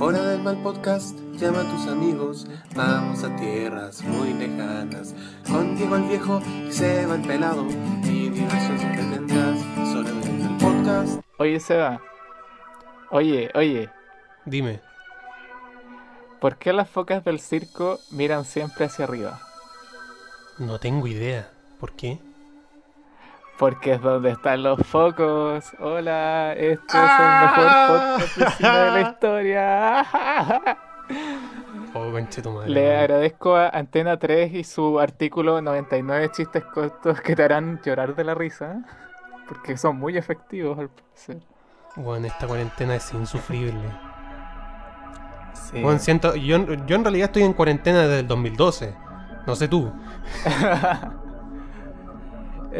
Hora del mal podcast, llama a tus amigos, vamos a tierras muy lejanas. Con Diego el viejo y Seba el pelado, y siempre tendrás. Hora del mal podcast. Oye, Seba. Oye, oye. Dime. ¿Por qué las focas del circo miran siempre hacia arriba? No tengo idea. ¿Por qué? Porque es donde están los focos. Hola, este es el mejor podcast de la historia. Oh, madre. Le agradezco a Antena 3 y su artículo 99 chistes cortos que te harán llorar de la risa. Porque son muy efectivos al parecer. Weón, esta cuarentena es insufrible. Sí. Weón, siento, yo, yo en realidad estoy en cuarentena desde el 2012. No sé tú.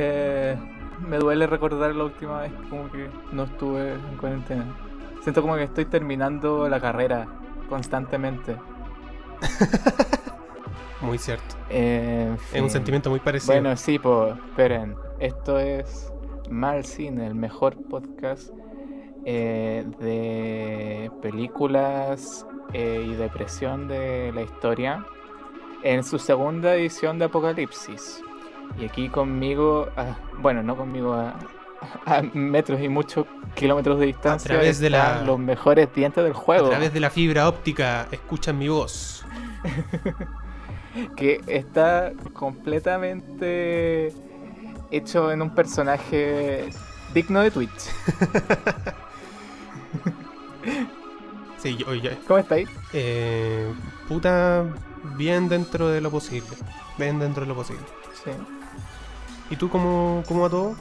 Eh, me duele recordar la última vez como que no estuve en cuarentena. Siento como que estoy terminando la carrera constantemente. Muy cierto. Eh, en Es un sentimiento muy parecido. Bueno, sí, pues, esperen. Esto es Mal Cine, el mejor podcast eh, de películas eh, y depresión de la historia. En su segunda edición de Apocalipsis. Y aquí conmigo, ah, bueno, no conmigo, a, a metros y muchos kilómetros de distancia, través de la- los mejores dientes del a juego. través de la fibra óptica escuchan mi voz. que está completamente hecho en un personaje digno de Twitch. Sí, yo, yo- ¿Cómo estáis? eh, puta, bien dentro de lo posible. Bien dentro de lo posible. Sí. ¿Y tú cómo, cómo va todo?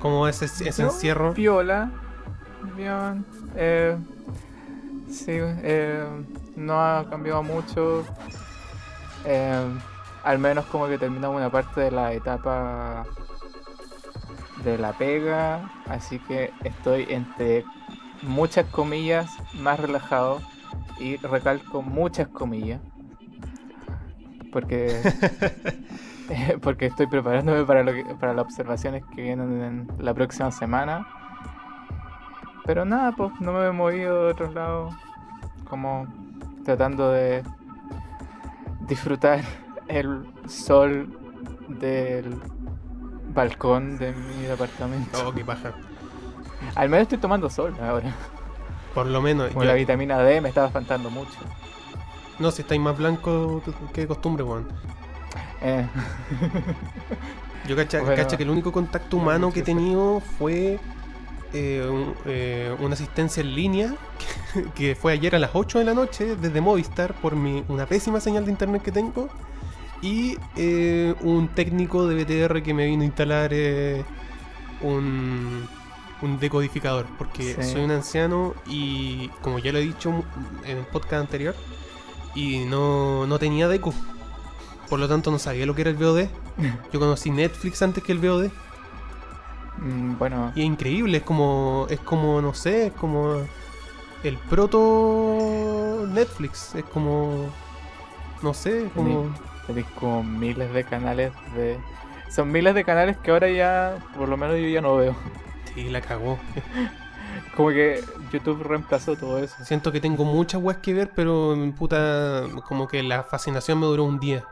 ¿Cómo va ese, ese encierro? Viola. Bien. Eh, sí, eh, no ha cambiado mucho. Eh, al menos como que terminamos una parte de la etapa de la pega. Así que estoy entre muchas comillas más relajado. Y recalco muchas comillas. Porque porque estoy preparándome para, lo que- para las observaciones que vienen en la próxima semana. Pero nada, pues no me he movido de otro lado. Como tratando de disfrutar el sol del balcón de mi departamento. Oh, qué paja. Al menos estoy tomando sol ahora. Por lo menos. Yo- la vitamina D me estaba espantando mucho. no, si estáis más blanco que de costumbre, weón. Eh, Yo cacha, Bueno, cacha que el único contacto humano sí, que he tenido fue eh, un- eh, una asistencia en línea que fue ayer a las 8 de la noche desde Movistar por mi, una pésima señal de internet que tengo y eh, un técnico de BTR que me vino a instalar un, un decodificador porque Sí. soy un anciano y como ya lo he dicho en el podcast anterior y no, no tenía deco por lo tanto no sabía lo que era el VOD yo conocí Netflix antes que el VOD mm, bueno, y es increíble, es como, es como, no sé, es como el proto Netflix, es como, no sé, es como, tenéis como miles de canales de... Son miles de canales que ahora ya, por lo menos yo ya no veo. sí, la cagó. Como que YouTube reemplazó todo eso. Siento que tengo muchas weas que ver, pero puta, como que la fascinación me duró un día.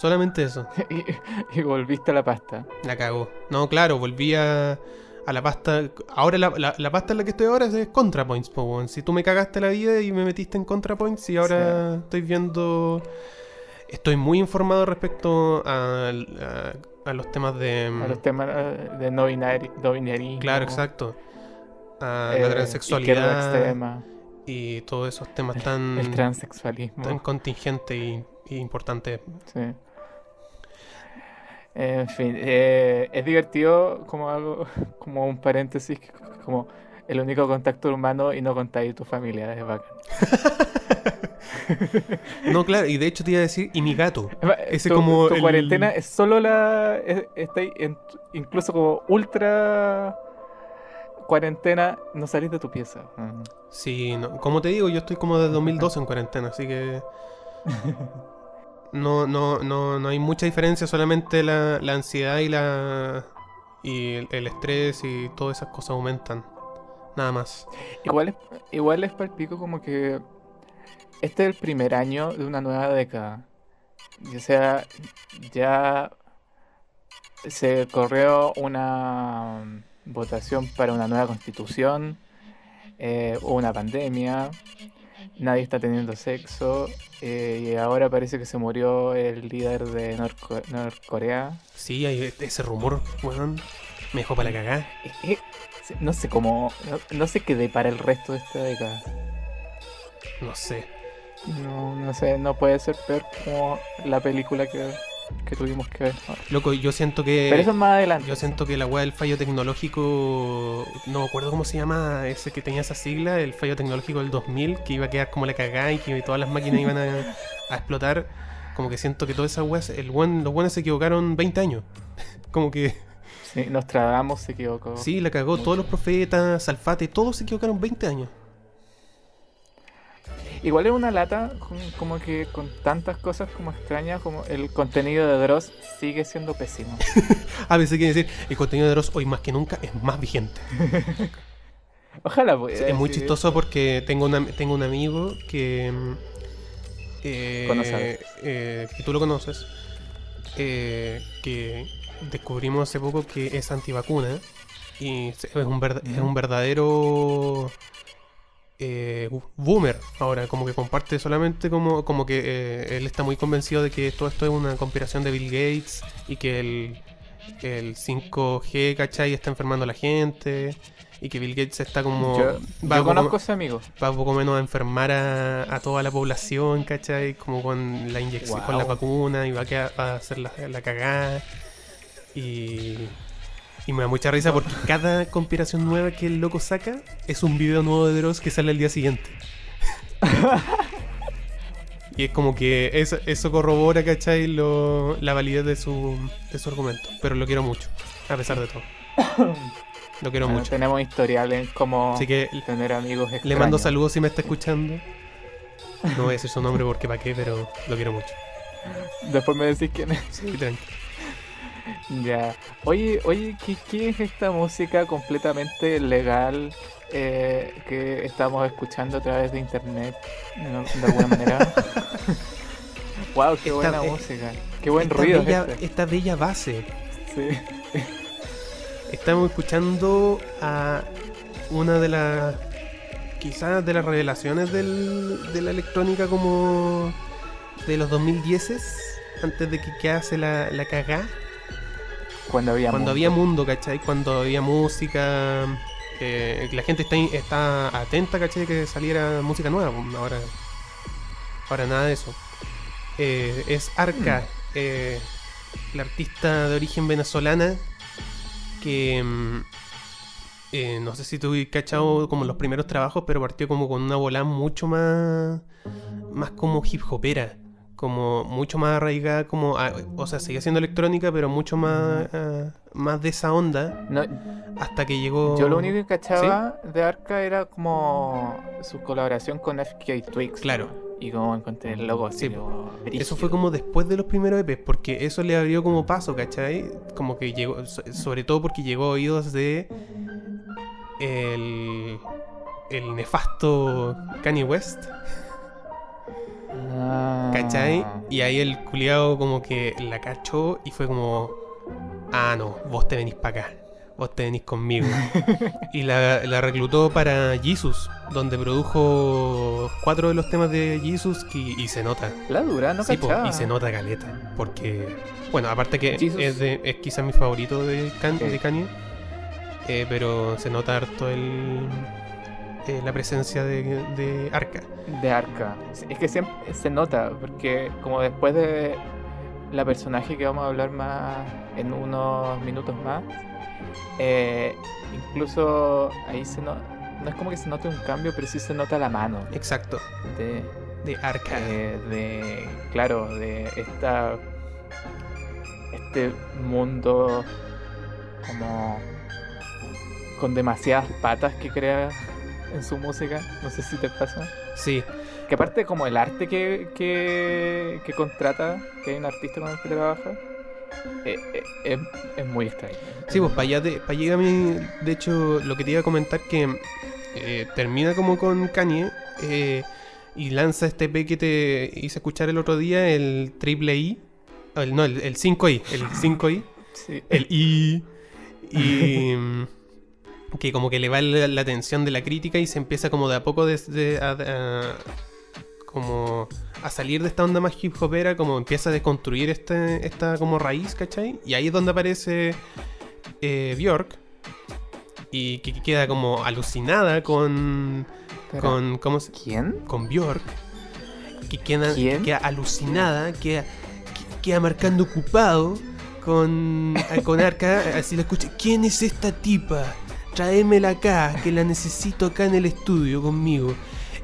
Solamente eso, y, y volviste a la pasta. la cagó. No, claro, volví a, a la pasta. Ahora la, la- la pasta en la que estoy ahora es ContraPoints, po. Si tú me cagaste la vida y me metiste en ContraPoints y ahora estoy viendo. Estoy muy informado respecto a, a- a los temas de. A los temas eh, de no binari, no binarismo. Mm. Claro, exacto. A eh, la izquierda transexualidad extrema, y todos esos temas tan, el transexualismo. tan contingentes y, y importantes. Sí. En fin, eh, es divertido como algo, como un paréntesis, como el único contacto humano y no contáis tu familia, es bacán. No, claro, y de hecho te iba a decir, y mi gato. Ese tu, como tu el- cuarentena es solo la. es- en- incluso como ultra cuarentena, no salís de tu pieza. Sí, no, como te digo, yo estoy como desde 2012 en cuarentena, así que. No, no, no, no hay mucha diferencia, solamente la, la ansiedad y la. y el, estrés y todas esas cosas aumentan. nada más. Igual es, igual es palpico como que este es el primer año de una nueva década. O sea, ya se corrió una mm, votación para una nueva constitución, eh, una pandemia, nadie está teniendo sexo, eh, y ahora parece que se murió el líder de Norco- Norcorea. Sí, hay ese rumor, weón. Me dejó para la cagada. Eh, eh, no sé cómo, no, no sé qué depara el resto de esta década. No sé. No, no sé, no puede ser peor como la película que, que tuvimos que ver. Loco, yo siento que. Pero eso es más adelante. Yo siento que la weá del fallo tecnológico. No me acuerdo cómo se llama ese que tenía esa sigla, el fallo tecnológico del 2000, que iba a quedar como la cagada y que todas las máquinas iban a, a explotar. Como que siento que todas esas weas. El buen, los buenos se equivocaron 20 años. como que. Sí, Nostradamus se equivocó. Sí, la cagó. Todos los profetas, Salfate, todos se equivocaron 20 años. Igual es una lata, como que con tantas cosas como extrañas, como el contenido de Dross sigue siendo pésimo. A veces quiere decir, el contenido de Dross hoy más que nunca es más vigente. Ojalá pudiera es muy chistoso porque tengo, una, tengo un amigo que. eh, eh, que tú lo conoces. eh, que descubrimos hace poco que es antivacuna. Y es un, es un verdadero. Eh, boomer ahora, como que comparte solamente como, como que eh, él está muy convencido de que todo esto es una conspiración de Bill Gates y que el, el 5G, ¿cachai? Está enfermando a la gente y que Bill Gates está como... Yo, va, yo conozco a ese amigo. va poco menos a enfermar a, a toda la población, ¿cachai? Como con la inyección, con la vacuna y va a, quedar- va a hacer la, la cagada. Y, y me da mucha risa porque cada conspiración nueva que el loco saca es un video nuevo de Dross que sale al día siguiente. y es como que eso, eso corrobora, ¿cachai? Lo, la validez de su, de su argumento. Pero lo quiero mucho, a pesar de todo. Lo quiero Bueno, mucho. tenemos historial en cómo Así que tener amigos le mando extraños. saludos si me está escuchando. No voy a decir su nombre porque para qué, pero lo quiero mucho. Después me decís quién es. Sí, tranqui. Ya. Oye, oye, ¿qué, qué es esta música completamente legal eh, que estamos escuchando a través de internet de, alguna manera? wow, qué buena música. Qué buen esta ruido bella, este. esta bella base. Sí. Estamos escuchando a una de las. Quizás de las revelaciones del- de la electrónica como. de los 2010 antes de que quedase la, la cagá. Cuando había Cuando mundo. había mundo, ¿cachai? Cuando había música. eh, la gente está, está atenta, ¿cachai? Que saliera música nueva. pues, Ahora, ahora nada de eso. Eh, es Arca, eh, la artista de origen venezolana que. mm, eh, no sé si tú cachado como los primeros trabajos, pero partió como con una bola mucho más. más como hip hopera. Como mucho más arraigada, como. a- o sea, seguía siendo electrónica, pero mucho más. ah, más de esa onda. No, Hasta que llegó. yo lo único que cachaba de Arca era como su colaboración con FK Twigs. Claro. Y como encontré el logo así. Sí, como Eso fue como después de los primeros EPs, porque eso le abrió como paso, ¿cachai? Como que llegó, so- sobre todo porque llegó a oídos de el, el nefasto Kanye West. ¿Cachai? Y ahí el culiado como que la cachó y fue como, ah, no, vos te venís para acá, vos te venís conmigo. y la, la reclutó para Jesus, donde produjo cuatro de los temas de Jesus y, y se nota. La dura, no Sí, po, y se nota caleta. Porque, bueno, aparte que Jesus. es, de, es quizás mi favorito de, de Kanye. eh, pero se nota harto el, eh, la presencia de, de Arca. De Arca. Es que siempre se nota, porque como después de la personaje que vamos a hablar más en unos minutos más, eh, incluso ahí se no, no es como que se note un cambio, pero sí se nota la mano Exacto, de, de Arca. eh, de claro, de esta este mundo como con demasiadas patas que crea en su música. No sé si te pasa. Sí, Que aparte como el arte que, que, que contrata, que hay un artista con el que trabaja, eh, eh, es, es muy extraño. Sí, pues para allá, de, para allá a mí, de hecho, lo que te iba a comentar que eh, termina como con Kanye eh, y lanza este EP que te hice escuchar el otro día, el triple I, el, no, el, el 5I, el 5I, Sí. el I, y que como que le va la, la atención de la crítica y se empieza como de a poco desde a, a- como a salir de esta onda más hip hopera, como empieza a desconstruir este, esta como raíz, ¿cachai? Y ahí es donde aparece eh, Bjork y que, que queda como alucinada con, con ¿cómo se- ¿Quién? con Bjork, que queda, queda alucinada, queda, que- queda marcando ocupado con, con Arca, así la escucha, ¿quién es esta tipa? Tráemela acá, que la necesito acá en el estudio conmigo.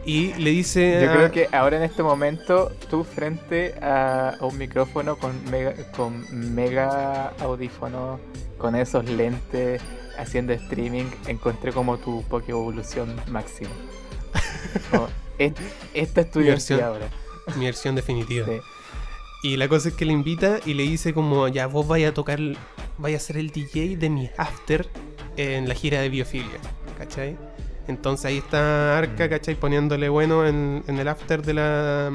Y le dice... Yo creo que ahora en este momento tú frente a, un micrófono con mega, con mega audífono, con esos lentes, haciendo streaming, encontré como tu Poké Evolución. Como, "Es- esta es tu Mi versión. ahora. Mi versión definitiva. Sí. Y la cosa es que le invita y le dice como, ya vos vaya a tocar, vaya a ser el DJ de mi after en la gira de Biofilia, ¿cachai? Entonces ahí está Arca, ¿cachai? Poniéndole bueno en, en el after de la,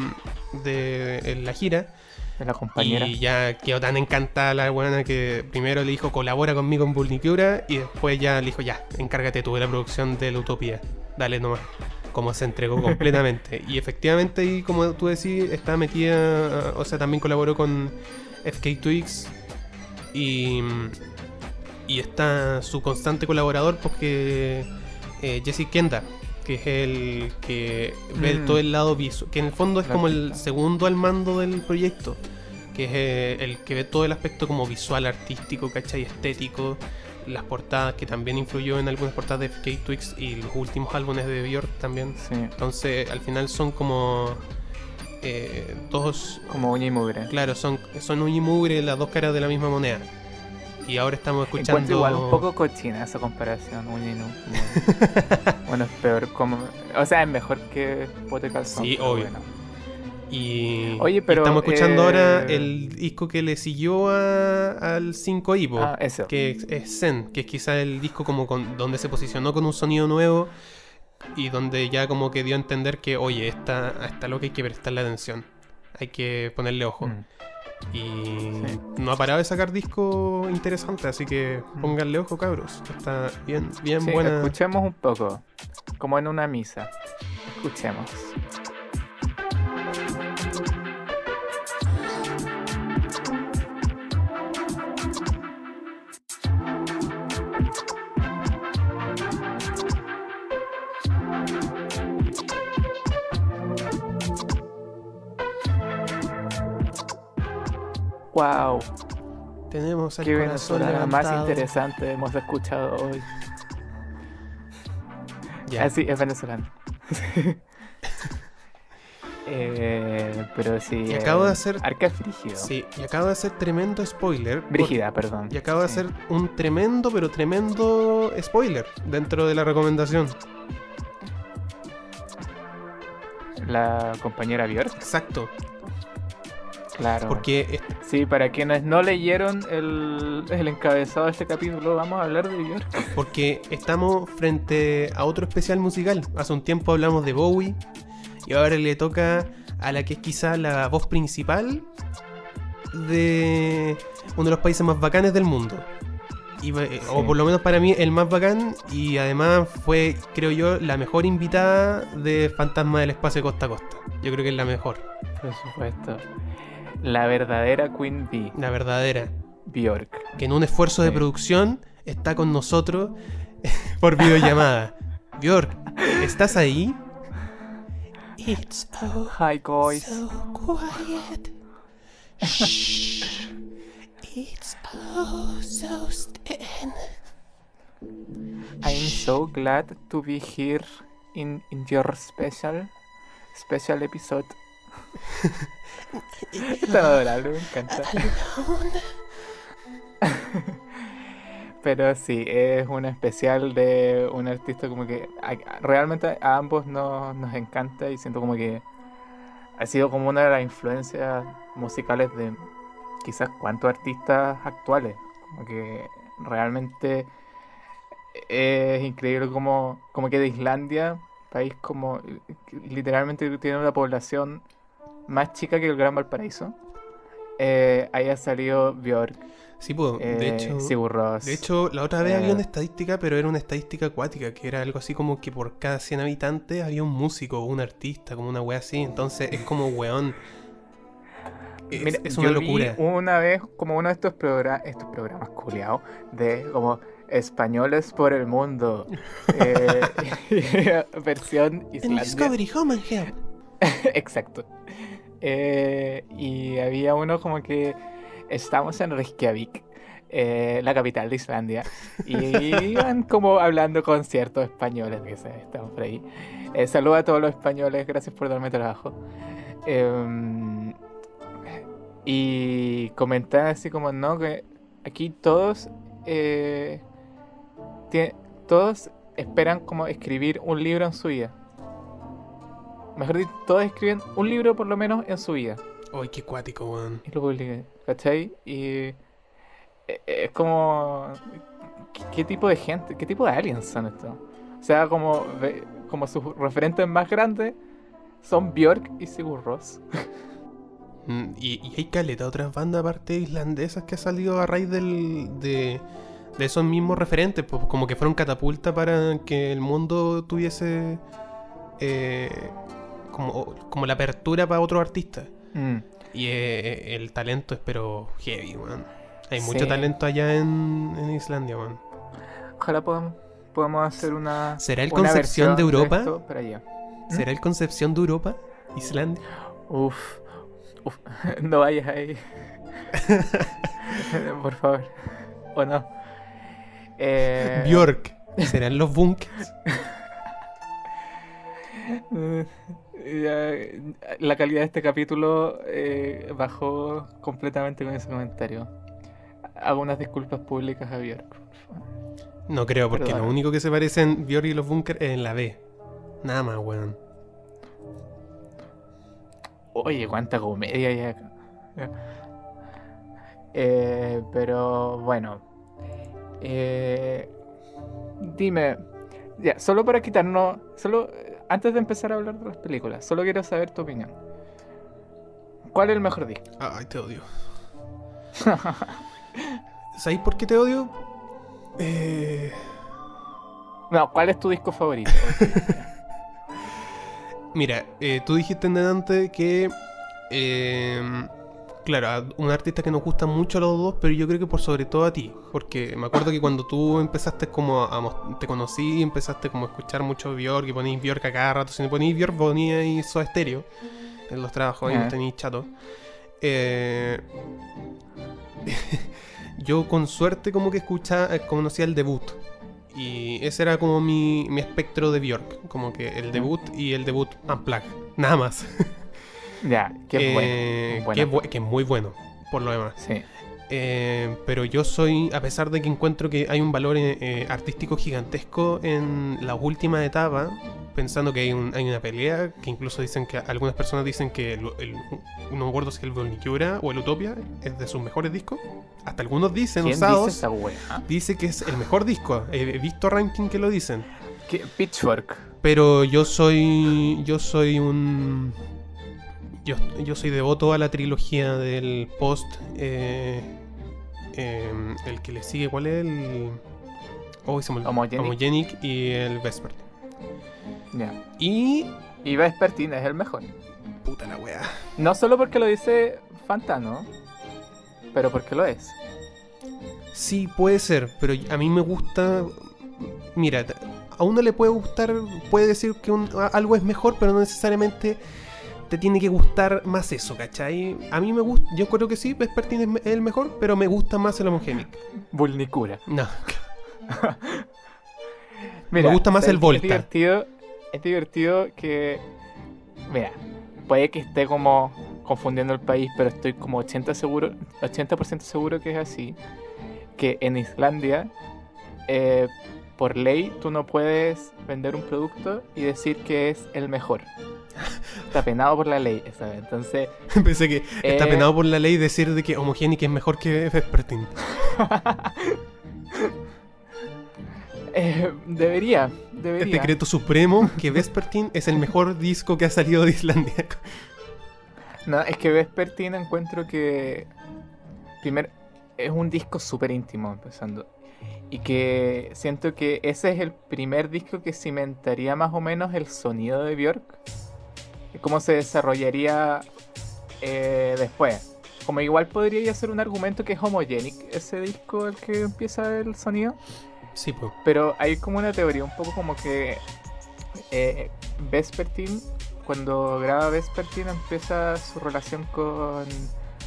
de en la gira. Es la compañera. Y ya quedó tan encantada la buena que primero le dijo colabora conmigo en Bulnicura y después ya le dijo ya, encárgate tú de la producción de la Utopía. Dale nomás. Como se entregó completamente. y efectivamente ahí, como tú decís, está metida, o sea, también colaboró con FK Twix y, y está su constante colaborador porque eh, Jesse Kenda, que es el que ve Mm. todo el lado visual, que en el fondo es como el segundo al mando del proyecto, que es eh, el que ve todo el aspecto como visual, artístico, ¿cachai? Estético, las portadas, que también influyó en algunas portadas de FK Twix y los últimos álbumes de Björk también. Sí, Entonces, al final son como eh, dos como uña y mugre. Claro, son, son un y mugre las dos caras de la misma moneda. Y ahora estamos escuchando. Encuentro igual un poco cochina esa comparación, y como- bueno, es peor como... O sea, es mejor que Pote Calzón. Sí, obvio. bueno. Y, Oye, pero, estamos escuchando eh, ahora el disco que le siguió a- al 5 Ivo, Ah, que es- es Zen, que es quizá el disco como con, donde se posicionó con un sonido nuevo y donde ya como que dio a entender que, oye, esta, a esta lo que hay que prestarle atención, hay que ponerle ojo. Mm. Y Sí. no ha parado de sacar disco interesante, así que Mm. pónganle ojo, cabros. Está bien, bien Sí, buena. escuchemos un poco, como en una misa. Escuchemos. Wow, Tenemos el qué venezolana más interesante hemos escuchado hoy. Ya. Ah, sí, es venezolano. Eh, pero sí. Y acabo de eh, hacer- Arca Frígido. Sí, y acabo de hacer tremendo spoiler. por- Brígida, perdón. Y acabo de hacer un tremendo, pero tremendo spoiler dentro de la recomendación. La compañera Björk, Exacto. Claro. Porque es- Sí, para quienes no leyeron el, el encabezado de este capítulo, vamos a hablar de Björk. Porque estamos frente a otro especial musical. Hace un tiempo hablamos de Bowie y ahora le toca a la que es quizá la voz principal de uno de los países más bacanes del mundo. Y, eh, O por lo menos para mí el más bacán y además fue, creo yo, la mejor invitada de Fantasma del Espacio Costa a Costa. Yo creo que es la mejor, Por supuesto. La verdadera Queen Bee, la verdadera. Björk. Que en un esfuerzo de producción está con nosotros por videollamada. Bjork, ¿estás ahí? It's oh Hi, guys. so quiet. Shh. It's oh so. I'm so glad to be here in, in your special special episode. Está adorable, me encanta. Pero sí, es un especial de un artista como que a- realmente a ambos nos, nos encanta y siento como que ha sido como una de las influencias musicales de quizás cuántos artistas actuales. Como que realmente es increíble como, como que de Islandia, país como literalmente tiene una población más chica que el Gran Valparaíso, eh, haya salido Björk. Sí, pues, de eh, hecho. Sigur Rós. De hecho, la otra vez Eh, había una estadística, pero era una estadística acuática, que era algo así como que por cada 100 habitantes había un músico o un artista, como una wea así. Entonces es como weón. Es, Mira, es una yo vi locura. una vez como uno de estos, progra- estos programas culiados de como españoles por el mundo. eh, versión En Islandia. Discovery Home and. Exacto. Eh, y había uno como que estamos en Reykjavik, eh, la capital de Islandia, y iban como hablando con ciertos españoles que se estaban por ahí. Eh, saludo a todos los españoles, gracias por darme trabajo. Em, y comentaban así como, no, que aquí todos, eh, todos esperan como escribir un libro en su vida. Mejor dicho, todos escriben un libro por lo menos en su vida. Ay, qué cuático, weón. Y lo publican, ¿cachai? Y eh, es como... ¿qué, qué tipo de gente, qué tipo de aliens son estos? O sea, como, como sus referentes más grandes son Björk y Sigur Rós. Mm, Y, y hay caleta, otras bandas aparte islandesas que ha salido a raíz del, de, de esos mismos referentes, pues como que fueron catapulta para que el mundo tuviese eh, como, como la apertura para otros artistas. Mm. Y eh, el talento es pero heavy, weón. Hay Sí. mucho talento allá en, en Islandia, weón. Ojalá podamos, podamos hacer una... ¿Será el una Concepción de Europa? para allá. ¿Será el Concepción de Europa? Islandia. Uf, uf, no vayas ahí. Por favor. O no. Eh, Bjork. ¿Serán los bunkers? eh, la calidad de este capítulo eh, bajó completamente con ese comentario. Hago unas disculpas públicas a Björk. No creo, porque lo único que se parecen Bjork y los bunkers es en la B. Nada más, weón. Oye, cuánta comedia hay acá. Eh, pero bueno. Eh, dime, ya, solo para quitarnos, solo antes de empezar a hablar de las películas, solo quiero saber tu opinión. ¿Cuál es el mejor disco? Ay, te odio. ¿Sabéis por qué te odio? Eh, No, ¿cuál es tu disco favorito? Mira, eh, tú dijiste en delante que. eh, claro, a un artista que nos gusta mucho a los dos, pero yo creo que por sobre todo a ti. Porque me acuerdo que cuando tú empezaste como a. te conocí y empezaste como a escuchar mucho Bjork y ponías Bjork a cada rato. Si no ponías Bjork, ponías Soda Stereo en los trabajos y Ah. no tenías chato. Eh, yo con suerte como que escuchaba, eh, conocía el debut. Y ese era como mi, mi espectro de Bjork. Como que el debut y el debut Unplugged. Nada más. ya, Eh, bueno. que, es buena. bu- que es muy bueno, por lo demás. Sí. Eh, pero yo soy, a pesar de que encuentro que hay un valor eh, eh, artístico gigantesco en la última etapa, pensando que hay, un- hay una pelea, que incluso dicen que algunas personas dicen que el, el- no me acuerdo si el Volnicura o el Utopia es de sus mejores discos. Hasta algunos dicen, ¿Quién usados, dice esa wea? dice que es el mejor disco. He visto ranking que lo dicen. ¿Qué- Pitchfork. Pero yo soy. Yo soy un. Yo, yo soy devoto a la trilogía del post. eh, eh, el que le sigue, ¿cuál es? El. Oh, se me olvidó. Homogenic. Homogenic y el Vesper. Ya. Y. Y Vespertine es el mejor. Puta la wea. No solo porque lo dice Fantano, pero porque lo es. Sí, puede ser, pero a mí me gusta. Mira, a uno le puede gustar, puede decir que un- algo es mejor, pero no necesariamente te tiene que gustar más eso, ¿cachai? A mí me gusta, yo creo que sí, Vespertine es el mejor, pero me gusta más el Homogenic. Vulnicura. No, Mira, Me gusta más ¿sabes el? Volta. Es divertido, es divertido que. Mira, puede que esté como confundiendo el país, pero estoy como 80 seguro, 80% seguro que es así. Que en Islandia, eh, por ley, tú no puedes vender un producto y decir que es el mejor. Está penado por la ley, ¿sabes? Entonces, Pensé que está Eh. penado por la ley decir de que Homogenic es mejor que Vespertine. eh, debería, El debería. decreto supremo que Vespertine es el mejor disco que ha salido de Islandia. No, es que Vespertine encuentro que. Primero, es un disco súper íntimo, empezando. Y que siento que ese es el primer disco que cimentaría más o menos el sonido de Björk. Cómo se desarrollaría eh, después. Como igual podría ser un argumento que es homogenic ese disco el que empieza el sonido. Sí, pues. Pero hay como una teoría un poco como que eh, Vespertine, cuando graba Vespertine, empieza su relación con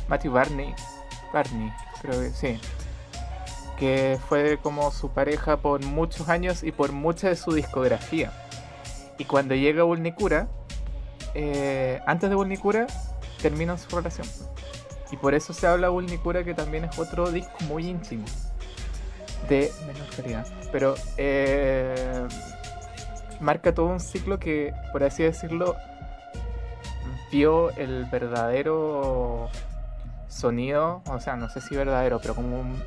Matthew Barney. Barney, creo que sí. Que fue como su pareja por muchos años y por mucha de su discografía. Y cuando llega Vulnicura, eh, antes de Vulnicura, terminan su relación. Y por eso se habla de Vulnicura, que también es otro disco muy íntimo de menor calidad. Pero eh, marca todo un ciclo que, por así decirlo, vio el verdadero sonido, o sea, no sé si verdadero, pero como un-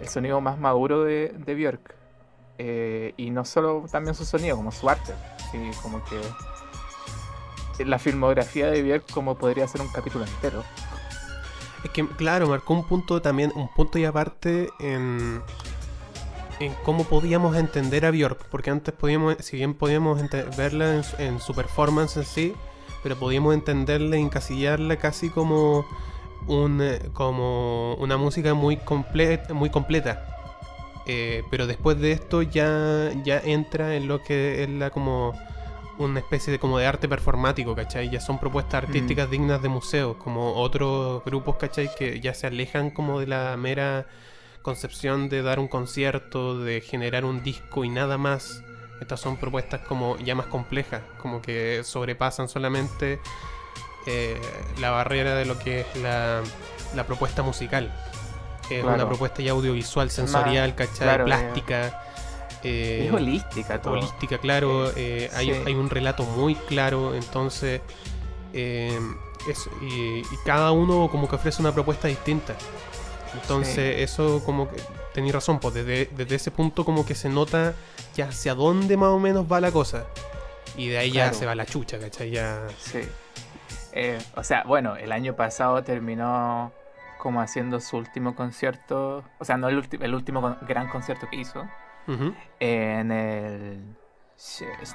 el sonido más maduro de, de Björk. Eh, y no solo también su sonido, como su arte. Sí, como que la filmografía de Björk como podría ser un capítulo entero. Es que, claro, marcó un punto también, un punto y aparte en, en cómo podíamos entender a Björk. Porque antes podíamos, si bien podíamos verla en, en su performance en sí, pero podíamos entenderla y encasillarla casi como, un, eh, como una música muy, comple- muy completa. Eh, pero después de esto ya, ya entra en lo que es la como una especie de como de arte performático, ¿cachai? Ya son propuestas artísticas dignas de museos, como otros grupos, ¿cachai? Que ya se alejan como de la mera concepción de dar un concierto, de generar un disco y nada más. Estas son propuestas como ya más complejas, como que sobrepasan solamente eh, la barrera de lo que es la, la propuesta musical. Es Claro. una propuesta ya audiovisual, sensorial, ¿cachai? claro, Plástica. Eh, es holística todo. holística, claro. eh, hay, sí. hay un relato muy claro, entonces. eh, es- y, y cada uno como que ofrece una propuesta distinta. Entonces, eso como que. Tenéis razón, pues desde, desde ese punto como que se nota ya hacia dónde más o menos va la cosa. Y de ahí ya se va la chucha, ¿cachai? Ya. Sí. O sea, bueno, el año pasado terminó como haciendo su último concierto, o sea, no el, el último gran concierto que hizo, En el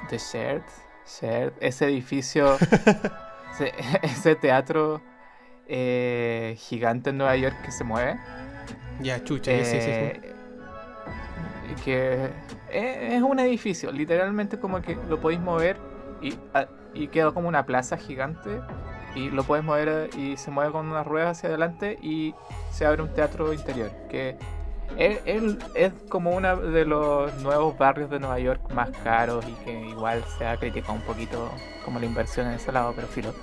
The Shared, Shared, ese edificio, ese, ese teatro eh, gigante en Nueva York que se mueve. Ya, chucha, sí, sí, sí, sí. Eh, Que es un edificio, literalmente como que lo podéis mover y, ah, y queda como una plaza gigante y lo puedes mover eh, y se mueve con unas ruedas hacia adelante y se abre un teatro interior que es, es- es como uno de los nuevos barrios de Nueva York más caros y que igual se ha criticado un poquito como la inversión en ese lado, pero filo.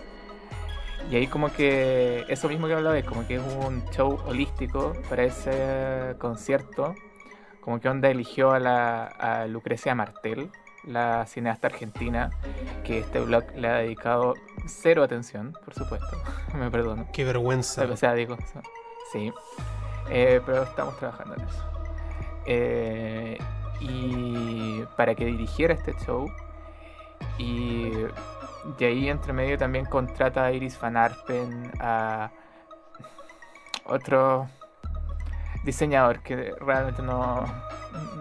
Y ahí como que eso mismo que hablaba, es como que es un show holístico para ese concierto. Como que Onda eligió a, la, a Lucrecia Martel, la cineasta argentina, que este blog le ha dedicado cero atención, por supuesto. Me perdono. Qué vergüenza. O sea, digo, sí. Eh, pero estamos trabajando en eso. Eh, y para que dirigiera este show. Y de ahí entre medio también contrata a Iris Van Arpen, a otro diseñador que realmente no,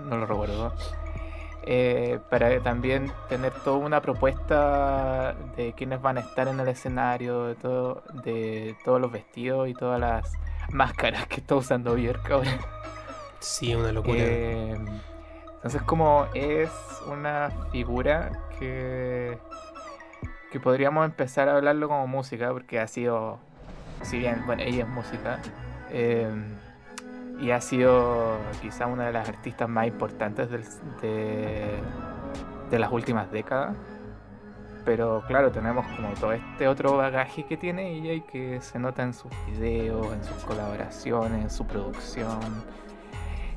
no lo recuerdo. eh, para también tener toda una propuesta de quiénes van a estar en el escenario, de, todo, de todos los vestidos y todas las máscaras que está usando Björk ahora. Sí, una locura. Eh, entonces como es una figura que, que podríamos empezar a hablarlo como música, porque ha sido, si bien, bueno, ella es música, eh, y ha sido quizá una de las artistas más importantes del- de, de las últimas décadas. Pero claro, tenemos como todo este otro bagaje que tiene ella y que se nota en sus videos, en sus colaboraciones, en su producción,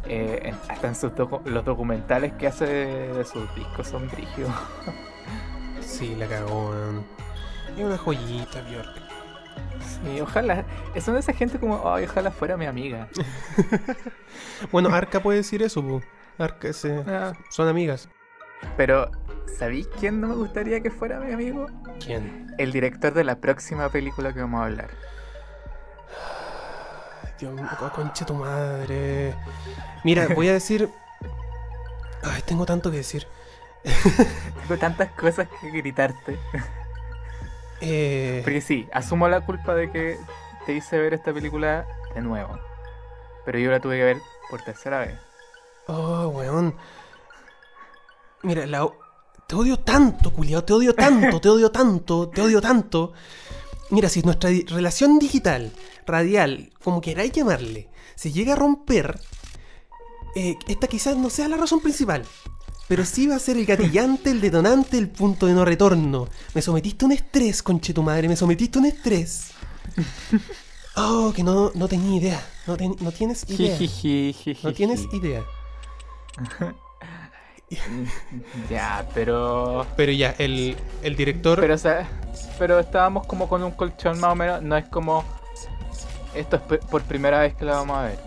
eh, en- hasta en sus docu- los documentales que hace de, de sus discos son brígidos. Sí, la cagó. Es una joyita, Bjork. Sí, ojalá. Son de esa gente como, ay, ojalá fuera mi amiga. Bueno, Arca puede decir eso, pu. Arca, ese- Ah, son amigas. Pero, ¿sabéis quién no me gustaría que fuera mi amigo? ¿Quién? El director de la próxima película que vamos a hablar. Dios mío, concha tu madre. Mira, voy a decir. Ay, tengo tanto que decir. Tengo tantas cosas que gritarte. Eh, Porque sí, asumo la culpa de que te hice ver esta película de nuevo. Pero yo la tuve que ver por tercera vez. Oh, weón. Mira, la... te odio tanto, culiao. Te odio tanto, te odio tanto, te odio tanto. Mira, si nuestra di- relación digital, radial, como queráis llamarle, se llega a romper, eh, esta quizás no sea la razón principal. Pero sí va a ser el gatillante, el detonante, el punto de no retorno. Me sometiste a un estrés, conche tu madre, me sometiste a un estrés. Oh, que no, no tenía idea. No, ten- no tienes idea. No tienes idea. Ya, pero. Pero ya, el, el director. Pero, o sea, pero estábamos como con un colchón más o menos. No es como. Esto es por primera vez que la vamos a ver.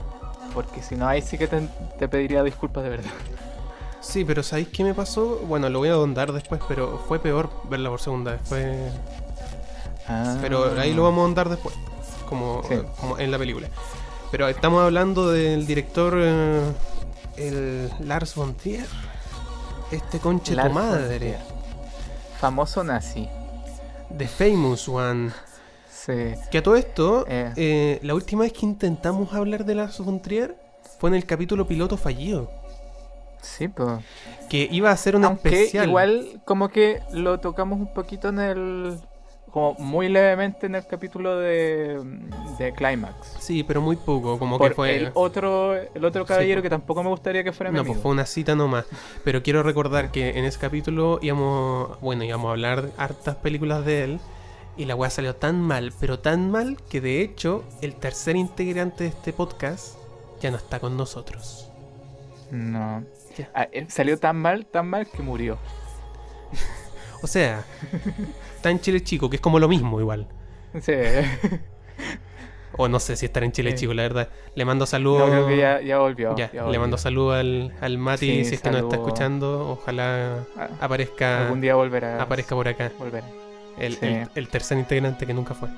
Porque si no, ahí sí que te, te pediría disculpas de verdad. Sí, pero ¿sabéis qué me pasó? Bueno, lo voy a ahondar después, pero fue peor verla por segunda vez. Fue... Pero ahí lo vamos a ahondar después, como, Sí. como en la película. Pero estamos hablando del director, eh, el Lars von Trier. Este conche Lars tu von madre. Trier. Famoso nazi. The Famous One. Sí. Que a todo esto, Eh. eh, la última vez que intentamos hablar de Lars von Trier fue en el capítulo piloto fallido. Sí, pues. Que iba a ser un Aunque especial. igual como que lo tocamos un poquito en el... Como muy levemente en el capítulo de, de Climax. Sí, pero muy poco, como Por que fue... el otro el otro caballero pues. que tampoco me gustaría que fuera mi No, amigo. pues fue una cita nomás. Pero quiero recordar que en ese capítulo íbamos, bueno, íbamos a hablar de hartas películas de él. Y la weá salió tan mal, pero tan mal, que de hecho el tercer integrante de este podcast ya no está con nosotros. No. Ya. Ah, eh, salió tan mal, tan mal que murió. O sea, está en Chile Chico, que es como lo mismo igual. Sí. O no sé si estar en Chile Sí. Chico, la verdad. Le mando saludos. No, creo que ya, ya volvió. Ya, ya le mando saludos al, al Mati Sí, si es que nos está saludo. escuchando. Ojalá Ah, aparezca, Algún día volverá. aparezca por acá. Volverá. El, Sí. el- el tercer integrante que nunca fue.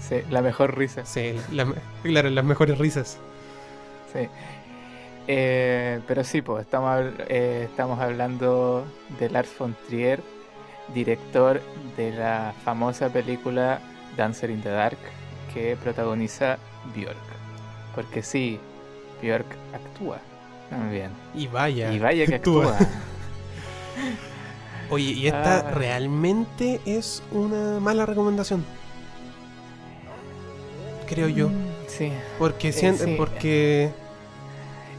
Sí, la mejor risa. Sí, la- claro, las mejores risas. Sí. Eh, pero sí, pues estamos, eh, estamos hablando de Lars von Trier, director de la famosa película Dancer in the Dark, que protagoniza Björk. Porque sí, Björk actúa también. Y vaya. Y vaya que actúa. actúa. Oye, y esta Ah. realmente es una mala recomendación. Creo yo. Mm, Sí. Porque, Eh, sí. porque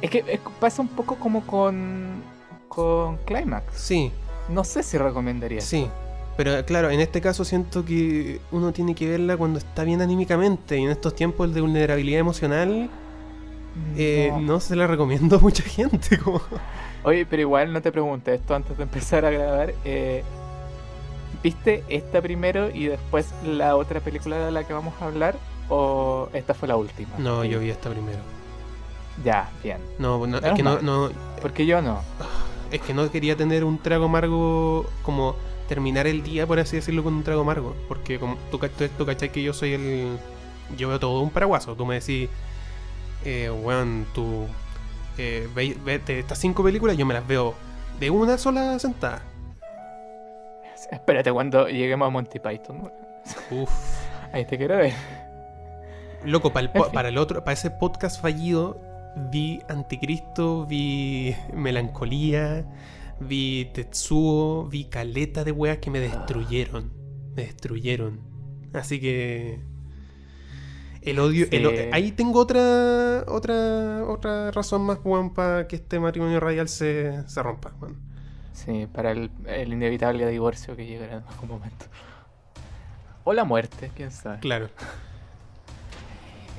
Es que es- pasa un poco como con, con Climax. sí, No sé si recomendaría. sí. Pero claro, en este caso siento que uno tiene que verla cuando está bien anímicamente. Y en estos tiempos de vulnerabilidad emocional, eh, No. no. se la recomiendo a mucha gente. Como... Oye, pero igual no te pregunté esto antes de empezar a grabar. eh, ¿Viste esta primero y después la otra película de la que vamos a hablar? ¿O esta fue la última? No, yo vi esta primero. Ya, bien. No, no, es que no, no, Porque yo no. es que no quería tener un trago amargo como terminar el día, por así decirlo, con un trago amargo. Porque como tú, cach- tú cachai que yo soy el... Yo veo todo un paraguaso. Tú me decís, eh, weón, tú eh, ve, vete estas cinco películas, yo me las veo de una sola sentada. Espérate cuando lleguemos a Monty Python. Uf. Ahí te quiero ver. Loco, para el, En po- fin. para el otro, para ese podcast fallido, vi Anticristo, vi Melancolía, vi Tetsuo, vi caleta de weas que me destruyeron. Me destruyeron. Así que. El odio. el ahí tengo otra. otra. otra razón más, weón, para que este matrimonio radial se, se rompa, weón. Sí, para el, el inevitable divorcio que llegará en algún momento. O la muerte, quién sabe. Claro.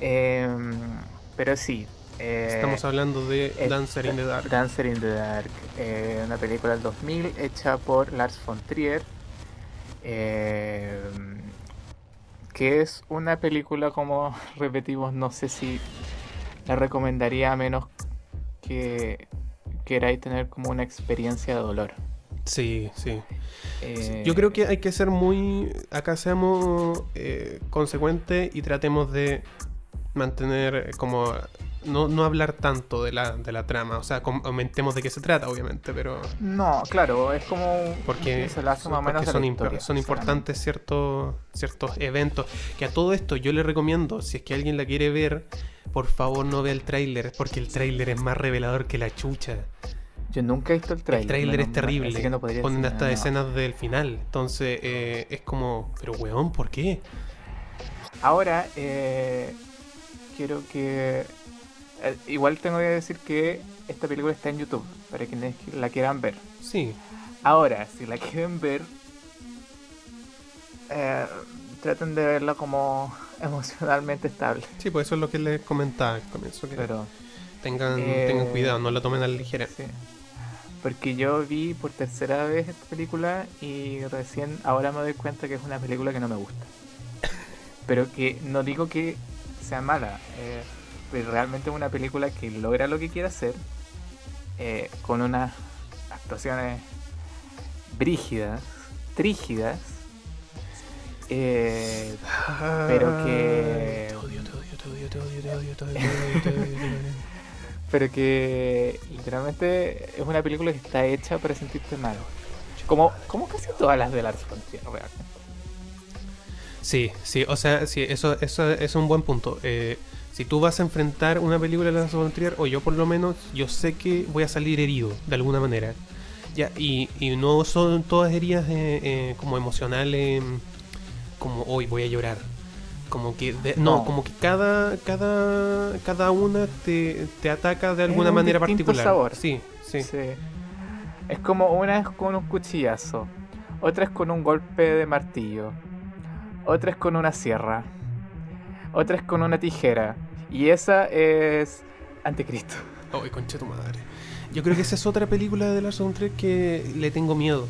Em, pero sí. Eh, Estamos hablando de eh, Dancer in the Dark. Dancer in the Dark, eh, una película del 2000 hecha por Lars von Trier. Eh, que es una película, como repetimos, no sé si la recomendaría a menos que queráis tener como una experiencia de dolor. Sí, sí. Eh, Yo creo que hay que ser muy. Acá seamos eh, consecuentes y tratemos de mantener como. No, no hablar tanto de la, de la trama. O sea, com- aumentemos de qué se trata, obviamente, pero. No, claro, es como. Porque, se la menos porque son, la imp- historia, son solamente. importantes ciertos, ciertos eventos. Que a todo esto yo le recomiendo, si es que alguien la quiere ver, por favor no vea el tráiler, porque el tráiler es más revelador que la chucha. Yo nunca he visto el trailer. el tráiler es terrible. No Ponen hasta nada. escenas del final. Entonces eh, es como, pero weón, ¿por qué? Ahora, eh, quiero que. Eh, igual tengo que decir que esta película está en YouTube, para quienes la quieran ver. Sí, Ahora, si la quieren ver, eh, traten de verla como emocionalmente estable. sí, pues eso es lo que les comentaba al comienzo. Que Pero, tengan, eh, tengan cuidado, no la tomen a la ligera. sí. Porque yo vi por tercera vez esta película y recién ahora me doy cuenta que es una película que no me gusta. Pero que no digo que sea mala, eh, realmente es una película que logra lo que quiere hacer eh, con unas actuaciones brígidas, trígidas, eh, pero que. pero que literalmente es una película que está hecha para sentirte mal. Como, como casi todas las de la Frontier, realmente. Sí, sí, o sea, sí, eso, eso es un buen punto. Eh, si tú vas a enfrentar una película de Lars von Trier, o yo por lo menos, yo sé que voy a salir herido de alguna manera. Ya, y, y no son todas heridas eh, eh, como emocionales, como hoy voy a llorar. Como que, de- no, No. como que cada, cada, cada una te, te ataca de alguna un manera particular. sabor. Sí, sí. Sí. Es como una es con un cuchillazo, otra es con un golpe de martillo, otra es con una sierra, otra es con una tijera. Y esa es Anticristo. Ay, concha tu madre. Yo creo que esa es otra película de Lars von Trier que le tengo miedo.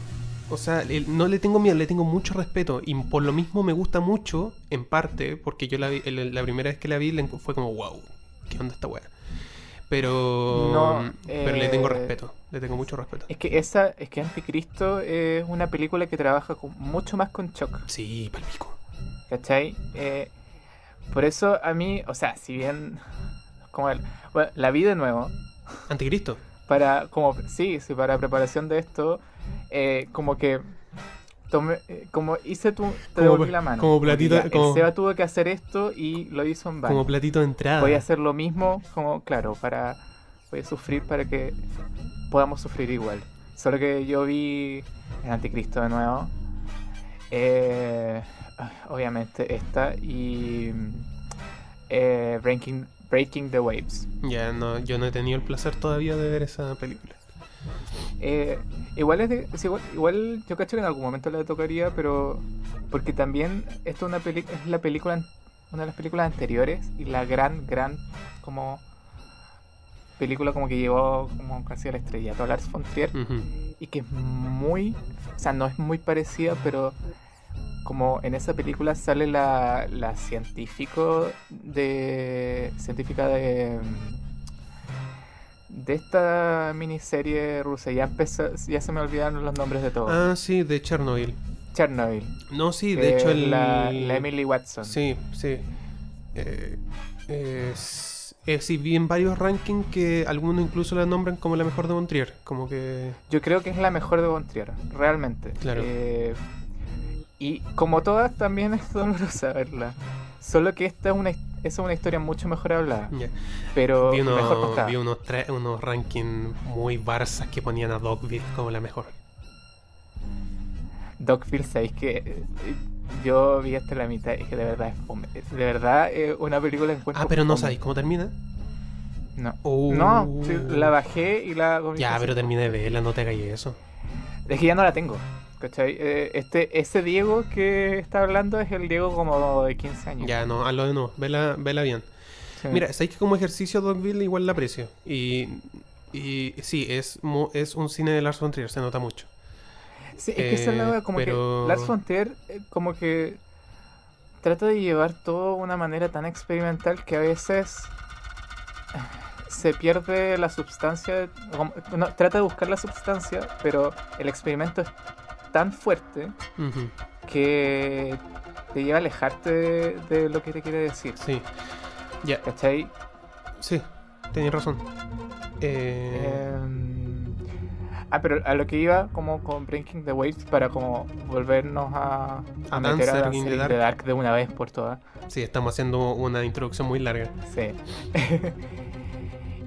O sea, no le tengo miedo, le tengo mucho respeto. Y por lo mismo me gusta mucho, en parte, porque yo la, vi- la primera vez que la vi fue como, wow, ¿qué onda esta weá? Pero, No, pero le tengo eh, respeto, le tengo mucho respeto. Es que esa, es que Anticristo es una película que trabaja con- mucho más con shock. Sí, palpico. ¿Cachai? Eh, por eso a mí, o sea, si bien como el, bueno, la vi de nuevo, Anticristo. para, como, sí, sí, para preparación de esto, eh, como que tomé, eh, como hice tu, te devolví la mano. como platito- ya el como- Seba tuvo que hacer esto y lo hizo en vano. Como platito de entrada. Voy a hacer lo mismo, como, claro, para, voy a sufrir para que podamos sufrir igual. Solo que yo vi el Anticristo de nuevo. Eh, obviamente esta y eh, Breaking, Breaking the Waves. Ya, no, yo no he tenido el placer todavía de ver esa película. Eh, igual es de- es igual, igual yo cacho que en algún momento la tocaría, pero porque también esto es una peli es la película una de las películas anteriores y la gran gran como película como que llevó como casi a la estrella a Lars von Trier y que es muy, o sea, no es muy parecida, pero como en esa película sale la, la científico de científica de de esta miniserie rusa ya empezó, ya se me olvidaron los nombres de todos. Ah, sí, de Chernobyl. Chernobyl. No, sí, de hecho es el... la, la Emily Watson. Sí, sí. Eh, es- eh, sí, vi en varios rankings que algunos incluso la nombran como la mejor de Montrier. Como que. Yo creo que es la mejor de Von Trier, realmente. Claro. Eh, y como todas, también es dolorosa verla. Solo que esta es una, es una historia mucho mejor hablada. ya. Pero Vi, unos- mejor contada. vi unos, unos rankings muy barzas que ponían a Dogville como la mejor. Dogville, sabéis que eh, yo vi hasta la mitad y que de verdad es fome. De verdad, es una película encuentro. Ah, pero no sabéis cómo termina. No. Uh. No, la bajé y la. Ya, pero terminé de verla, no te hagas eso. Es que ya no la tengo. ¿Cachai? Eh, este, ese Diego que está hablando es el Diego como de 15 años. Ya, no, hazlo de nuevo, vela, vela bien. Sí. Mira, sabéis que como ejercicio Dogville igual la aprecio. Y, y sí, es, es un cine de Lars von Trier, se nota mucho. Sí, es que esa es la Eh, como pero- que Lars Frontier eh, como que trata de llevar todo de una manera tan experimental que a veces eh, se pierde la sustancia, no, trata de buscar la sustancia, pero el experimento es tan fuerte que te lleva a alejarte de, de lo que te quiere decir. Sí. Ya, ¿Cachai? sí, tenías razón. Eh, ah, pero a lo que iba como con Breaking the Waves para como volvernos a, A meter a Dancer the Dark. Dark de una vez por todas. sí, estamos haciendo una introducción muy larga. Sí.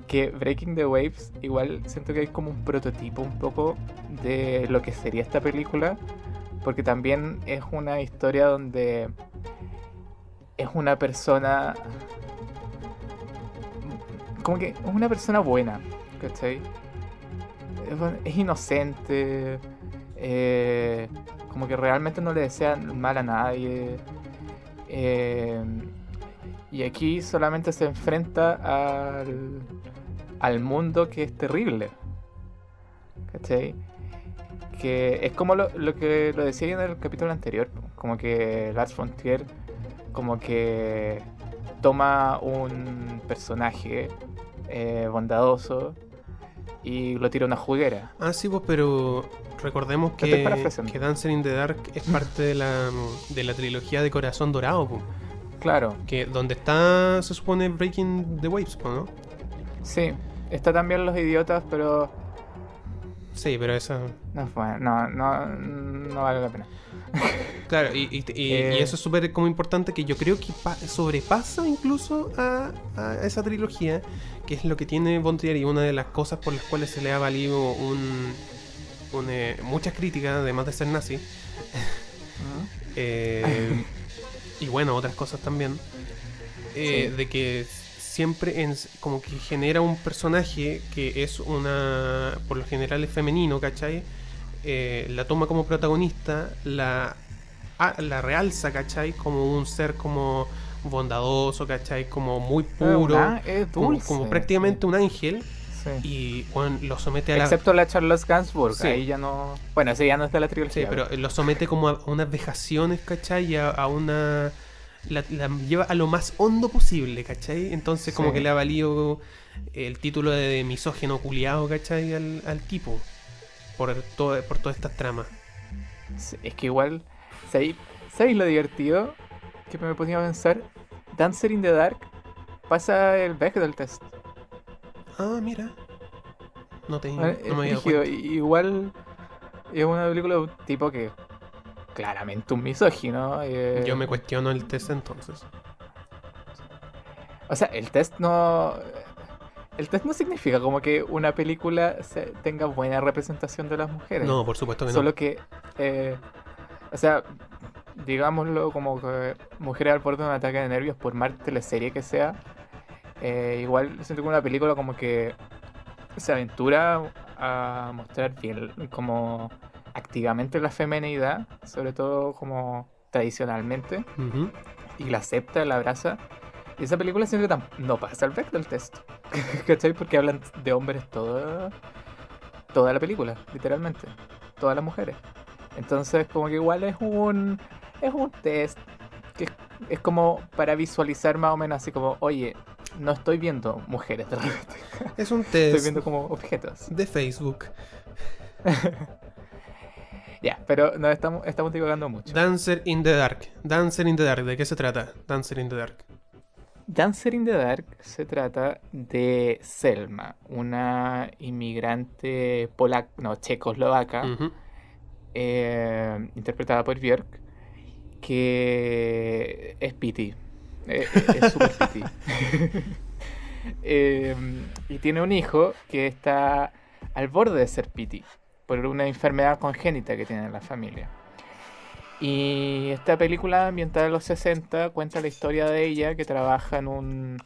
que Breaking the Waves igual siento que hay como un prototipo un poco de lo que sería esta película. Porque también es una historia donde es una persona... Como que es una persona buena, ¿cachai? Es, inocente, eh, como que realmente no le desea mal a nadie. eh, y aquí solamente se enfrenta al, al mundo que es terrible. ¿Cachai? Que es como lo, lo que lo decía en el capítulo anterior. Como que Lars Frontier como que toma un personaje eh, bondadoso y lo tira a una juguera. Ah, sí, pues, pero recordemos que, que Dancer in the Dark es parte de la, de la trilogía de Corazón Dorado, pues, Claro, que donde está, se supone, Breaking the Waves, ¿no? sí. Está también los idiotas, pero Sí, pero esa... no, fue- no, no, no vale la pena. Claro, y, y- y- Eh. y eso es súper como importante que yo creo que pa- sobrepasa incluso a, a esa trilogía, que es lo que tiene Bontier y una de las cosas por las cuales se le ha valido un, un, eh, muchas críticas, además de ser nazi. Eh, y bueno, otras cosas también. Eh, Sí. De que siempre en- como que genera un personaje que es una, por lo general es femenino, ¿cachai? Eh, la toma como protagonista, la, la realza, ¿cachai? Como un ser como bondadoso, ¿cachai? Como muy puro, Ah, es como, dulce, como prácticamente un ángel, sí. y bueno, lo somete a la... Excepto la Charles Gainsbourg, Sí. ahí ya no. Bueno, ese ya no es de la Sí, trilogía. pero lo somete como a unas vejaciones, ¿cachai? A, a una... La, la lleva a lo más hondo posible, ¿cachai? Entonces como Sí. que le ha valido el título de misógeno culiado, ¿cachai? Al, al tipo. Por, todo, por todas estas tramas. Es que igual. ¿Sabéis sabéis lo divertido? Que me ponía a pensar. Dancer in the Dark pasa el Bechdel test. Ah, mira. No, te, no ¿vale? me había dado Igual es una película de un tipo que. Claramente un misógino. eh, Yo me cuestiono el test entonces. O sea, el test no. El test no significa como que una película se- tenga buena representación de las mujeres. No, por supuesto que no. Solo que, eh, o sea, digámoslo como que Mujeres al borde de un ataque de nervios, por más teleserie que sea, eh, igual siento que una película como que se aventura a mostrar bien como activamente la femenidad, sobre todo como tradicionalmente, Ujú. y la acepta, la abraza. Y esa película tam- no pasa el del test. ¿Cachai? Porque hablan de hombres toda, toda la película, literalmente. Todas las mujeres. Entonces, como que igual es un. Es un test que es, es como para visualizar más o menos así como, oye, no estoy viendo mujeres de repente. Es un Estoy test viendo como objetos. de Facebook. Ya, pero no estamos, estamos divagando mucho. Dancer in the Dark. Dancer in the Dark. ¿De qué se trata? Dancer in the Dark. Dancer in the Dark se trata de Selma, una inmigrante polaca, no, checoslovaca, eh, interpretada por Björk, que es piti. eh, es super piti. Eh, y tiene un hijo que está al borde de ser piti por una enfermedad congénita que tiene en la familia. Y esta película ambientada en los 60 cuenta la historia de ella que trabaja en un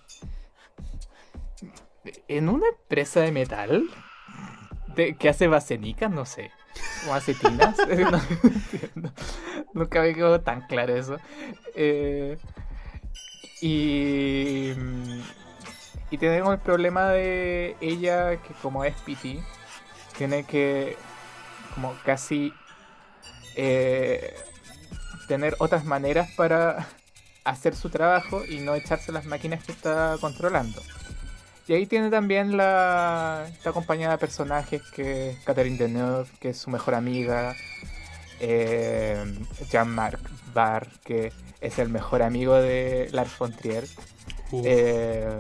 en una empresa de metal que hace basenicas, no sé, o acetinas, no, entiendo. Nunca me quedó tan claro eso. Eh, y y tenemos el problema de ella que como es PT tiene que como casi eh, tener otras maneras para hacer su trabajo y no echarse las máquinas que está controlando. Y ahí tiene también la. Está acompañada de personajes que es Catherine Deneuve, que es su mejor amiga. eh, Jean-Marc Barr, que es el mejor amigo de Lars von Trier. Uf, Eh,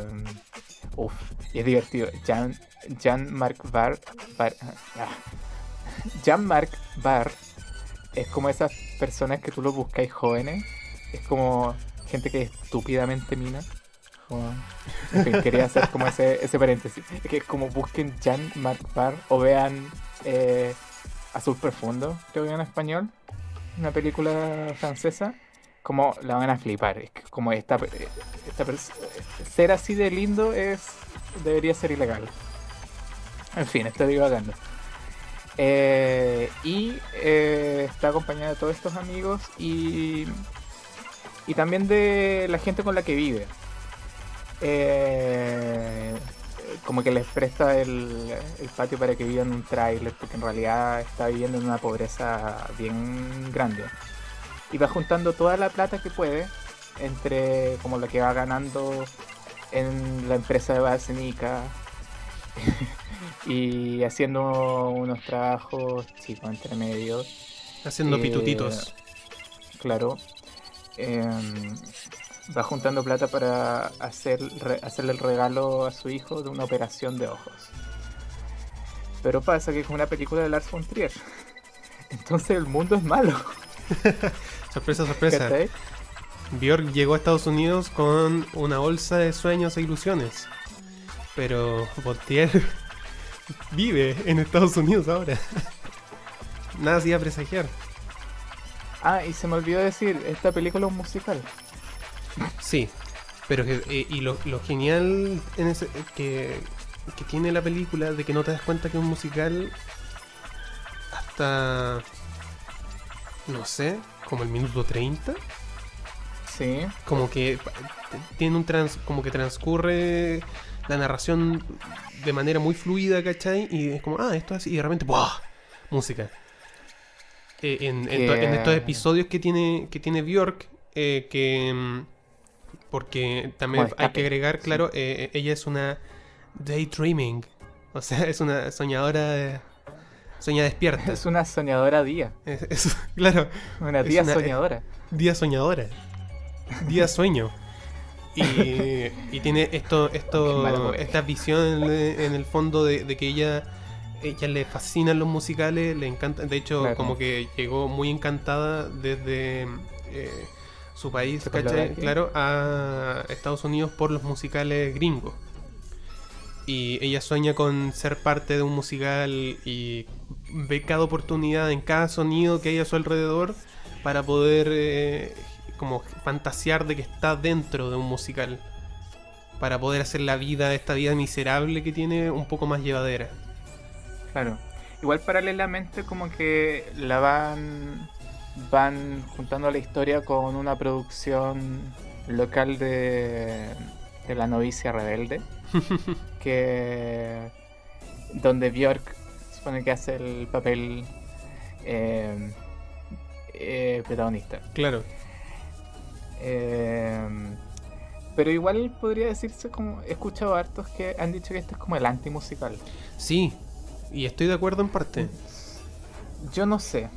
uf, y es divertido. Jean, Jean-Marc Barr. Barr- ah. Jean-Marc Barr es como esas personas que tú los buscáis jóvenes. Es como gente que es estúpidamente mina. Quería hacer como ese, paréntesis. Es que como busquen Jean-Marc Barr o vean eh, Azul Profundo, creo que en español. Una película francesa. Como la van a flipar. Es que como esta, esta ser así de lindo es debería ser ilegal. En fin, estoy divagando. Eh, y eh, está acompañada de todos estos amigos y, y también de la gente con la que vive. Eh, como que les presta el, el patio para que vivan un trailer, porque en realidad está viviendo en una pobreza bien grande. Y va juntando toda la plata que puede entre como lo que va ganando en la empresa de Basenica y haciendo unos trabajos chicos entre medios, haciendo eh, pitutitos. claro. Em, va juntando plata para hacer, re- hacerle el regalo a su hijo de una operación de ojos. Pero pasa que es una película de Lars von Trier. Entonces el mundo es malo. Sorpresa, sorpresa. Björk llegó a Estados Unidos con una bolsa de sueños e ilusiones. Pero Voltaire vive en Estados Unidos ahora. Nada hacía presagiar. Ah, y se me olvidó decir, esta película es un musical. Sí, pero eh, y lo, lo genial en ese, que, que tiene la película de que no te das cuenta que es un musical hasta, no sé, como el minuto 30. Sí. Como que tiene un trans, como que transcurre la narración de manera muy fluida, ¿cachai? Y es como, ah, esto es así, y de repente, ¡buah! Música. Eh, en, estos episodios que tiene, que tiene Bjork, eh, que. mm, Porque también hay que agregar, sí. claro, eh, ella es una daydreaming. O sea, es una soñadora. eh, Soña despierta. Es una soñadora día. Es- es- claro, Una una- soñadora. día soñadora. Día sueño. Y, y tiene esto, esto esta visión en, en el fondo de, de que ella, ella le fascinan los musicales, le encanta, de hecho Claro. como que llegó muy encantada desde eh, su país, ¿cachai? Claro, a Estados Unidos por los musicales gringos. Y ella sueña con ser parte de un musical y ve cada oportunidad en cada sonido que hay a su alrededor para poder eh, como fantasear de que está dentro de un musical. Para poder hacer la vida, esta vida miserable que tiene, un poco más llevadera. Claro. Igual paralelamente como que la van van juntando la historia con una producción local de, de la novicia rebelde que donde Björk se supone que hace el papel eh, eh, protagonista Claro. Eh, pero igual podría decirse como he escuchado hartos que han dicho que este es como el anti musical Sí, y estoy de acuerdo en parte. Yo no sé.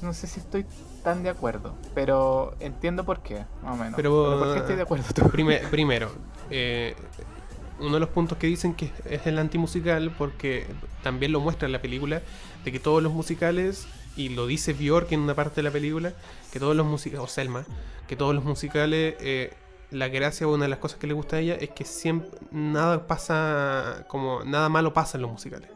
Yo no sé si estoy tan de acuerdo. Pero entiendo por qué, más o menos. Pero, ¿por qué estoy de acuerdo tú? Prime- primero, eh, uno de los puntos que dicen que es el antimusical, porque también lo muestra en la película, de que todos los musicales, y lo dice Bjork en una parte de la película, que todos los musicales, o Selma, que todos los musicales, eh, la gracia o una de las cosas que le gusta a ella es que siempre nada pasa, como nada malo pasa en los musicales.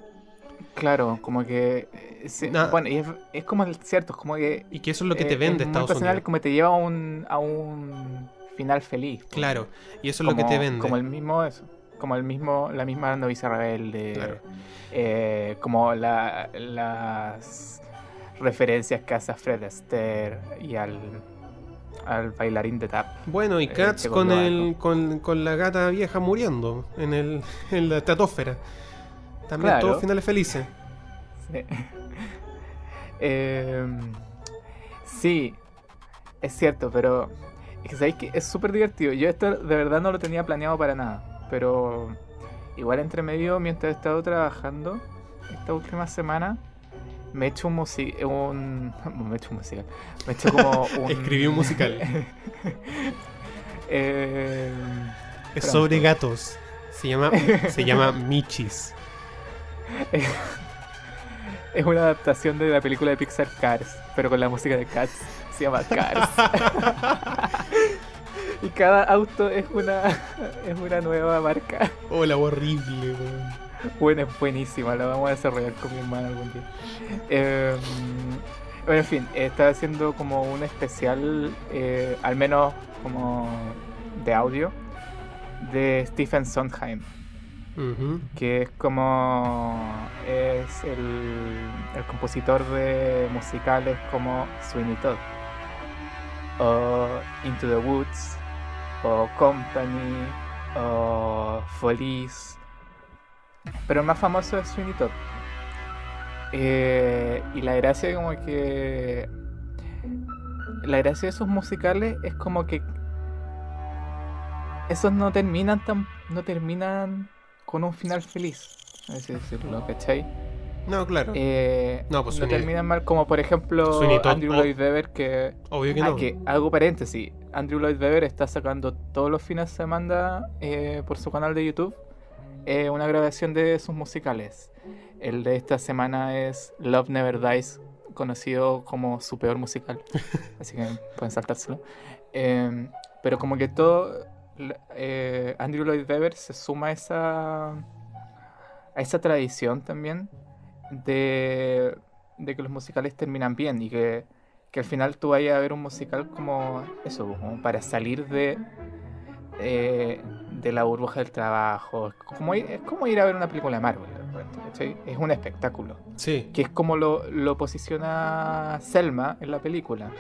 Claro, como que. eh, bueno, y es, es como el cierto, es como que. Y que eso es lo que te eh, vende es Estados Unidos. como te lleva a un, a un final feliz. pues. Claro, y eso es lo que te vende. Como el mismo eso. Como el mismo, la misma novicia rebelde. Claro. eh, como la, las referencias que hace a Fred Astaire y al, al bailarín de tap. Bueno, y eh, Cats que con, el, con, con la gata vieja muriendo en, el, en la estratosfera. También Claro. todos finales felices. Sí. Eh, Sí, es cierto, pero es que sabéis que es súper divertido. Yo esto de verdad no lo tenía planeado para nada, pero igual entre medio, mientras he estado trabajando esta última semana, me he hecho un musical. Un... Me he hecho un musical. Me he hecho como un. Escribí un musical. Eh, Es Pronto. sobre gatos. Se llama, se llama Michis. es una adaptación de la película de Pixar Cars, pero con la música de Cats. Se llama Cars. y cada auto es una, es una nueva marca. Hola, horrible, weón. Bueno, es buenísima, la vamos a desarrollar con mi hermana algún día. Eh, bueno, en fin, está haciendo como un especial, eh, al menos como de audio, de Stephen Sondheim, que es como es el, el compositor de musicales como Sweeney Todd, o Into the Woods, o Company, o Folies, pero el más famoso es Sweeney Todd. Eh, y la gracia como que... La gracia de esos musicales es como que... Esos no terminan tan... No terminan con un final feliz. Así decirlo, ¿cachai? No, claro. Eh, No, pues no Sweeney- terminan mal como por ejemplo Andrew oh. Lloyd Webber que... Obvio que Ah, no. que hago paréntesis. Andrew Lloyd Webber está sacando todos los fines de semana eh, por su canal de YouTube eh, una grabación de sus musicales. El de esta semana es Love Never Dies, conocido como su peor musical. Así que pueden saltárselo. Eh, pero como que todo. eh, Andrew Lloyd Webber se suma a esa. a esa tradición también de, de que los musicales terminan bien y que, que al final tú vayas a ver un musical como eso, como para salir de, eh, de la burbuja del trabajo. Es como, ir, es como ir a ver una película de Marvel, ¿cachai? Es un espectáculo. Sí. Que es como lo, lo posiciona Selma en la película.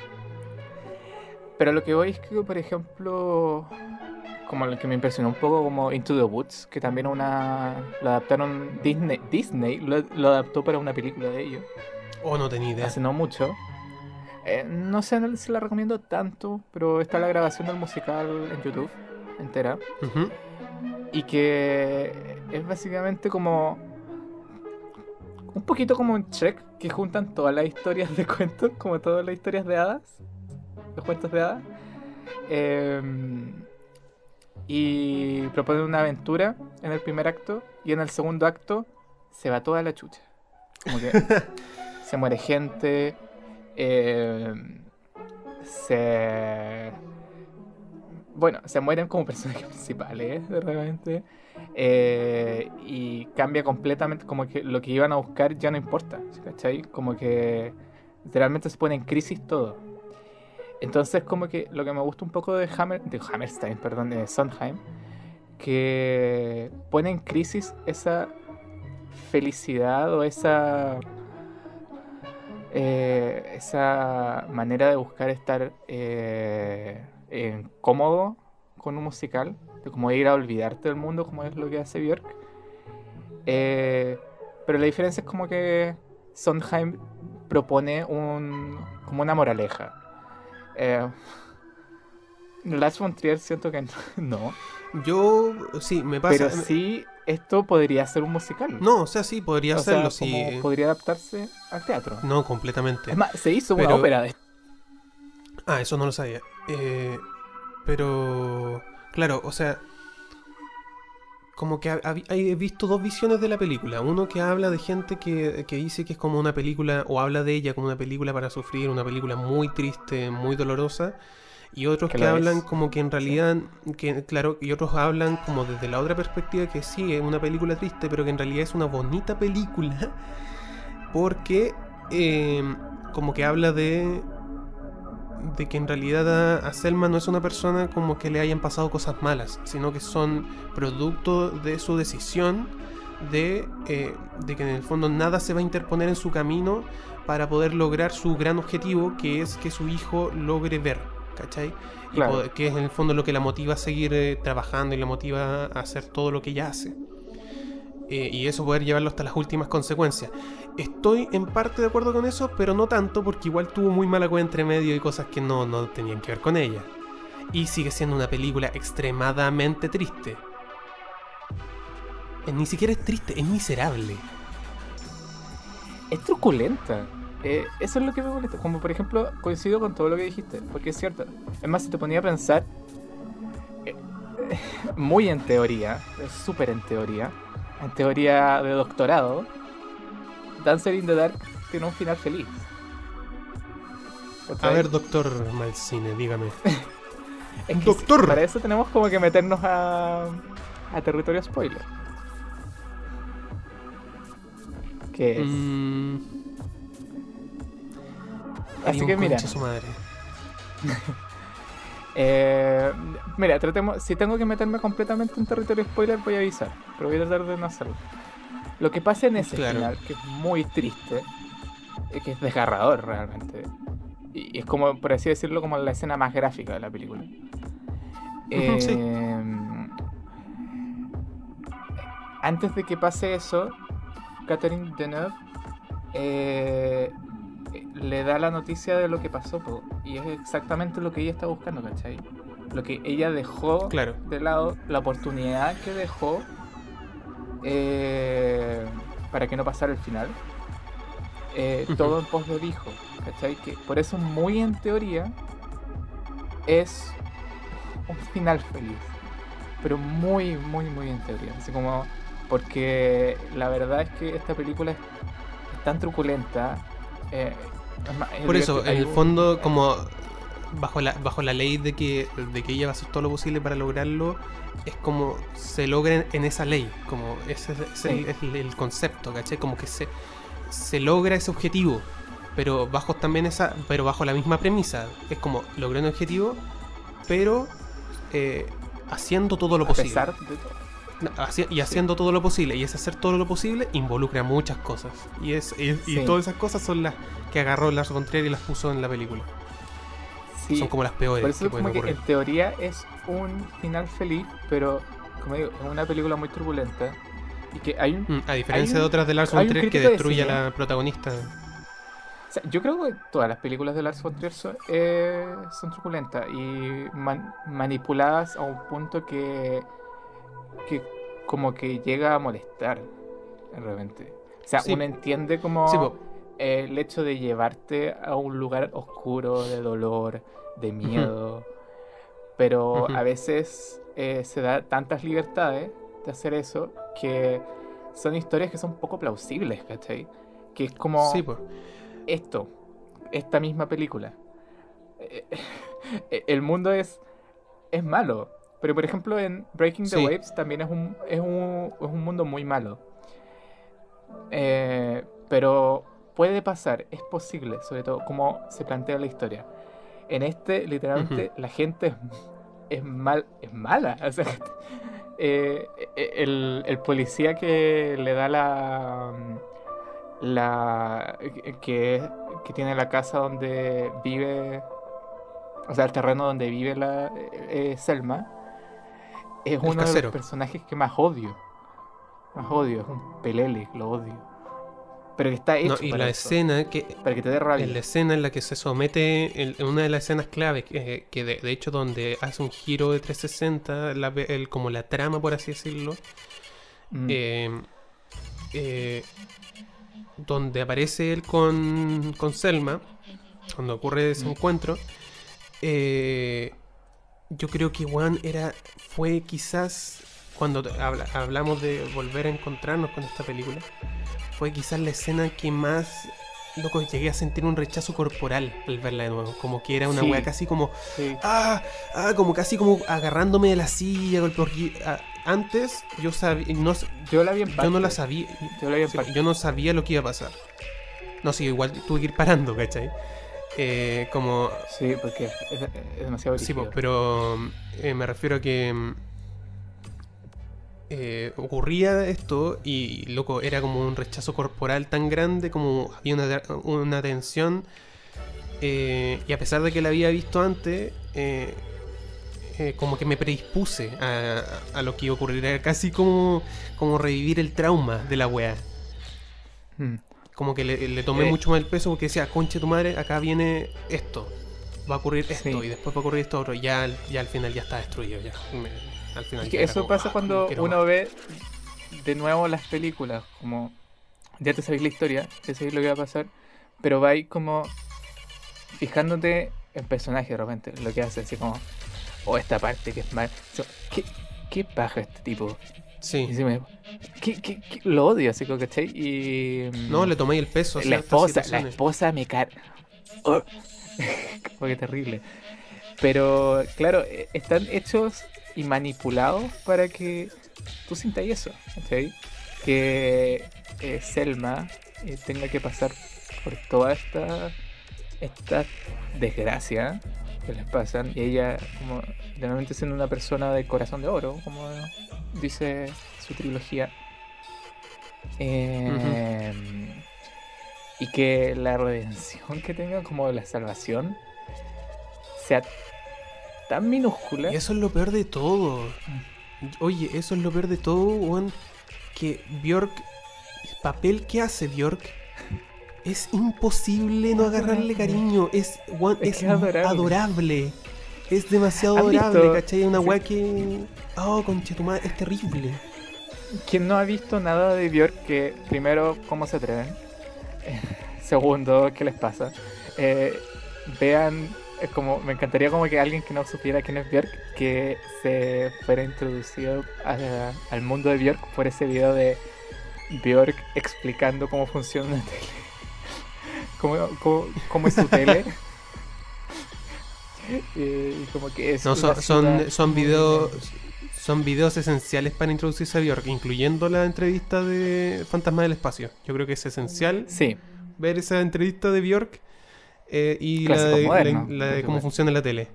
Pero lo que voy es que, por ejemplo, como lo que me impresionó un poco como Into the Woods, que también una lo adaptaron Disney, Disney lo, lo adaptó para una película de ellos, Oh, no tenía idea. hace no mucho. Eh, no sé si la recomiendo tanto, pero está la grabación del musical en YouTube entera. Y que es básicamente como. Un poquito como un check que juntan todas las historias de cuentos, como todas las historias de hadas, los cuentos de hadas. Em, y proponen una aventura en el primer acto, y en el segundo acto se va toda la chucha. Como que se muere gente, em, se bueno, se mueren como personajes principales, de repente. eh, y cambia completamente, como que lo que iban a buscar ya no importa, ¿cachai? Como que literalmente se pone en crisis todo. Entonces, como que lo que me gusta un poco de, Hammer, de Hammerstein, perdón, de Sondheim, que pone en crisis esa felicidad o esa eh, esa manera de buscar estar eh, en- cómodo con un musical, de como ir a olvidarte del mundo, como es lo que hace Björk. Eh, pero la diferencia es como que Sondheim propone un, como una moraleja. Eh, Lars von Trier siento que no, Yo, sí, me pasa. pero sí esto podría ser un musical. No, o sea, sí, podría O sea, sí. como podría adaptarse al teatro. No, completamente. Es más, se hizo una Pero- ópera de Ah, eso no lo sabía. Eh, pero, claro, o sea, como que he visto dos visiones de la película. Uno que habla de gente que, que dice que es como una película, o habla de ella como una película para sufrir, una película muy triste, muy dolorosa. Y otros Que que, la hablan es. como que en realidad, que claro, y otros hablan como desde la otra perspectiva que sí, es una película triste, pero que en realidad es una bonita película. Porque eh, como que habla de de que en realidad a, a Selma no es una persona como que le hayan pasado cosas malas, sino que son producto de su decisión de, eh, de que en el fondo nada se va a interponer en su camino para poder lograr su gran objetivo, que es que su hijo logre ver, ¿cachai? Y Claro. poder- que es en el fondo lo que la motiva a seguir eh, trabajando y la motiva a hacer todo lo que ella hace. eh, y eso poder llevarlo hasta las últimas consecuencias. Estoy en parte de acuerdo con eso, pero no tanto porque igual tuvo muy mala cuenta entre medio y cosas que no, no tenían que ver con ella. Y sigue siendo una película extremadamente triste. Eh, Ni siquiera es triste, es miserable. Es truculenta. Eh, eso es lo que me molesta. Como por ejemplo, coincido con todo lo que dijiste, porque es cierto. Es más, si te ponía a pensar, eh, muy en teoría, súper en teoría, en teoría de doctorado, Dancer in the Dark tiene un final feliz. A ver, doctor Malcine, dígame. Es que doctor. sí, Para eso tenemos como que meternos a, a territorio spoiler. Que es. Mm, Así que mira. concha su madre. Eh, mira, tratemos. Si tengo que meterme completamente en territorio spoiler, voy a avisar. Pero voy a tratar de no hacerlo. Lo que pasa en ese Claro. final, que es muy triste, es que es desgarrador realmente. Y es como, por así decirlo, como la escena más gráfica de la película. Sí. Eh, Antes de que pase eso, Catherine Deneuve eh, le da la noticia de lo que pasó, po, y es exactamente lo que ella está buscando, ¿cachai? Lo que ella dejó Claro. de lado, la oportunidad que dejó eh, para que no pasara el final. eh. Todo en pos del hijo, ¿cachai? Que por eso, muy en teoría, es un final feliz. Pero muy, muy, muy en teoría. Así como. Porque la verdad es que esta película es, tan truculenta. eh, es más, es Por eso, en el fondo, como bajo la, bajo la ley de que, de que ella va a hacer todo lo posible para lograrlo, es como se logra en, esa ley, como ese es, es el, es el- el concepto, ¿cachai? Como que se, se logra ese objetivo, pero bajo también esa, pero bajo la misma premisa, es como logré un objetivo, pero eh, haciendo todo lo a posible. pesar de todo. No, haci- y haciendo todo lo posible. Y ese hacer todo lo posible involucra muchas cosas. Y, es, y, y todas esas cosas son las que agarró Lars von Trier y las puso en la película. Sí, Son como las peores Por que eso pueden como que en teoría es un final feliz, pero como digo, es una película muy turbulenta. Y que hay un... Mm, a diferencia hay de otras de Lars von Trier que de destruye a la protagonista. o sea, yo creo que todas las películas de Lars von Trier son, eh, son truculentas y man- manipuladas a un punto que, que como que llega a molestar de repente. O sea, Sí. uno entiende como Sí, el hecho de llevarte a un lugar oscuro, de dolor, de miedo. Pero a veces eh, se da tantas libertades de hacer eso que son historias que son poco plausibles, ¿cachai? Que es como Sí, po. esto, esta misma película. Eh, El mundo es, es malo. Pero por ejemplo en Breaking the Sí. Waves también es un, es un, es un mundo muy malo. Eh, pero puede pasar, es posible, sobre todo como se plantea la historia. En este, literalmente, la gente es, es mal, es mala. O sea, eh, el, el policía que le da la. la que, que tiene la casa donde vive. O sea, el terreno donde vive la eh, Selma. Es uno de los personajes que más odio. Más odio, es un pelele, lo odio. Pero que está hecho No, y para la eso, escena que para que te dé rabia. en la escena en la que se somete en, en una de las escenas claves que, que de, de hecho donde hace un giro de 360 la, ve- el- como la trama por así decirlo Mm. eh, eh, donde aparece él con, con Selma, cuando ocurre ese Mm. encuentro, eh, yo creo que Juan era, fue quizás, cuando habla- hablamos de volver a encontrarnos con esta película, fue quizás la escena que más, loco, llegué a sentir un rechazo corporal al verla de nuevo, como que era una Sí. wea casi como, Sí. ah, ah, como casi como agarrándome de la silla, porque, ah, antes yo sabía, no, Yo la vi en yo no la sabía. Yo la vi en sí, yo no sabía lo que iba a pasar. No, sí, igual tuve que ir parando, ¿cachai? Eh, como. Sí, porque es, es demasiado Sí, po, brígido. pero eh, me refiero a que. Eh, ocurría esto y, loco, era como un rechazo corporal tan grande, como había una, una tensión. eh, y a pesar de que la había visto antes, eh, como que me predispuse a, a lo que iba a ocurrir. Era casi como, como revivir el trauma de la wea. Mm. Como que le, le tomé mucho más el peso porque decía, conche tu madre, acá viene esto. Va a ocurrir esto Sí. y después va a ocurrir esto otro. Y ya, al- ya al final ya está destruido. Ya. Me- al final Es que eso como, pasa "Ah, cuando uno más". ve de nuevo las películas, como ya te sabéis la historia, ya sabéis lo que va a pasar, pero vais como fijándote en personaje de repente, lo que hace, así como, o esta parte que es mal. ¿Qué, qué paja este tipo? Y Sí. se me- ¿qué- qué- qué? Lo odio, así como, ¿cachai? Y. mm, No, le tomé el peso. a la esposa, la esposa me car... Oh. Como que terrible. Pero, claro, eh, están hechos y manipulados para que tú sintas eso. Que eh, Selma eh, tenga que pasar por toda esta, esta desgracia que les pasan y ella, como, realmente siendo una persona de corazón de oro, como dice su trilogía. Eh, Y que la redención que tenga, como la salvación, sea tan minúscula. Y eso es lo peor de todo. Oye, eso es lo peor de todo, weón. Que Bjork, el papel que hace Bjork, es imposible no agarrarle cariño. Es, weón, Es adorable. adorable. Es demasiado ¿Han adorable, visto? ¿cachai? Una weá que. Oh, conchetumare, es terrible. Quien no ha visto nada de Björk, que primero, ¿cómo se atreven? Segundo, ¿qué les pasa? Eh, vean, es como, me encantaría como que alguien que no supiera quién es Björk, que se fuera introducido a- al mundo de Björk por ese video de Björk explicando cómo funciona una tele. cómo, cómo- cómo es su tele. Y como que es No, son, son, son videos. Son videos esenciales para introducirse a Bjork, incluyendo la entrevista de Fantasma del Espacio. Yo creo que es esencial Sí, ver esa entrevista de Bjork eh, y la de, moderno, la de cómo funciona la tele.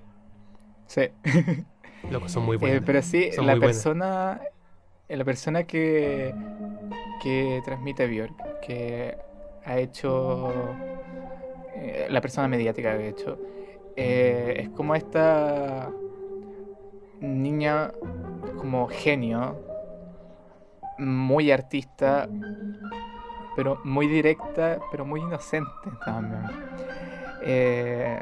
sí. Loco, son muy Eh, buenas. pero sí, Son la buenas. persona, eh, la persona que, que transmite Björk, que ha hecho, eh, la persona mediática que ha hecho, eh, es como esta niña, como genio, muy artista, pero muy directa, pero muy inocente también. Eh,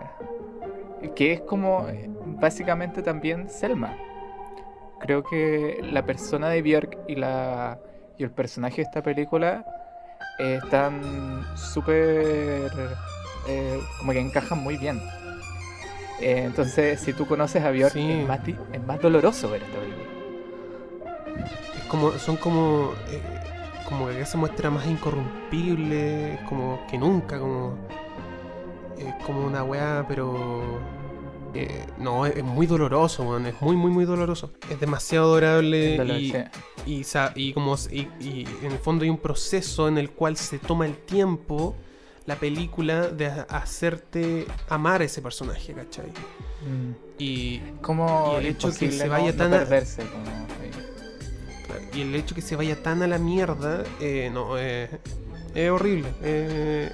que es como eh, básicamente también Selma. Creo que la persona de Björk y la y el personaje de esta película eh, están súper eh, como que encajan muy bien. Entonces, si tú conoces a Björk, Sí. es, más, es más doloroso ver esta película. Es como, son como. como que acá se muestra más incorrumpible, como que nunca, como. Es como una weá, pero. eh, no, es, es muy doloroso, weón. Es muy, muy, muy doloroso. Es demasiado adorable dolor, y, sí. y, como y, y en el fondo hay un proceso en el cual se toma el tiempo la película de ha- hacerte amar a ese personaje, ¿cachai? Mm. Y, Como el hecho que se no- vaya no tan a- perderse. como, sí. y el hecho que se vaya tan a la mierda, eh, no, eh, es horrible. eh,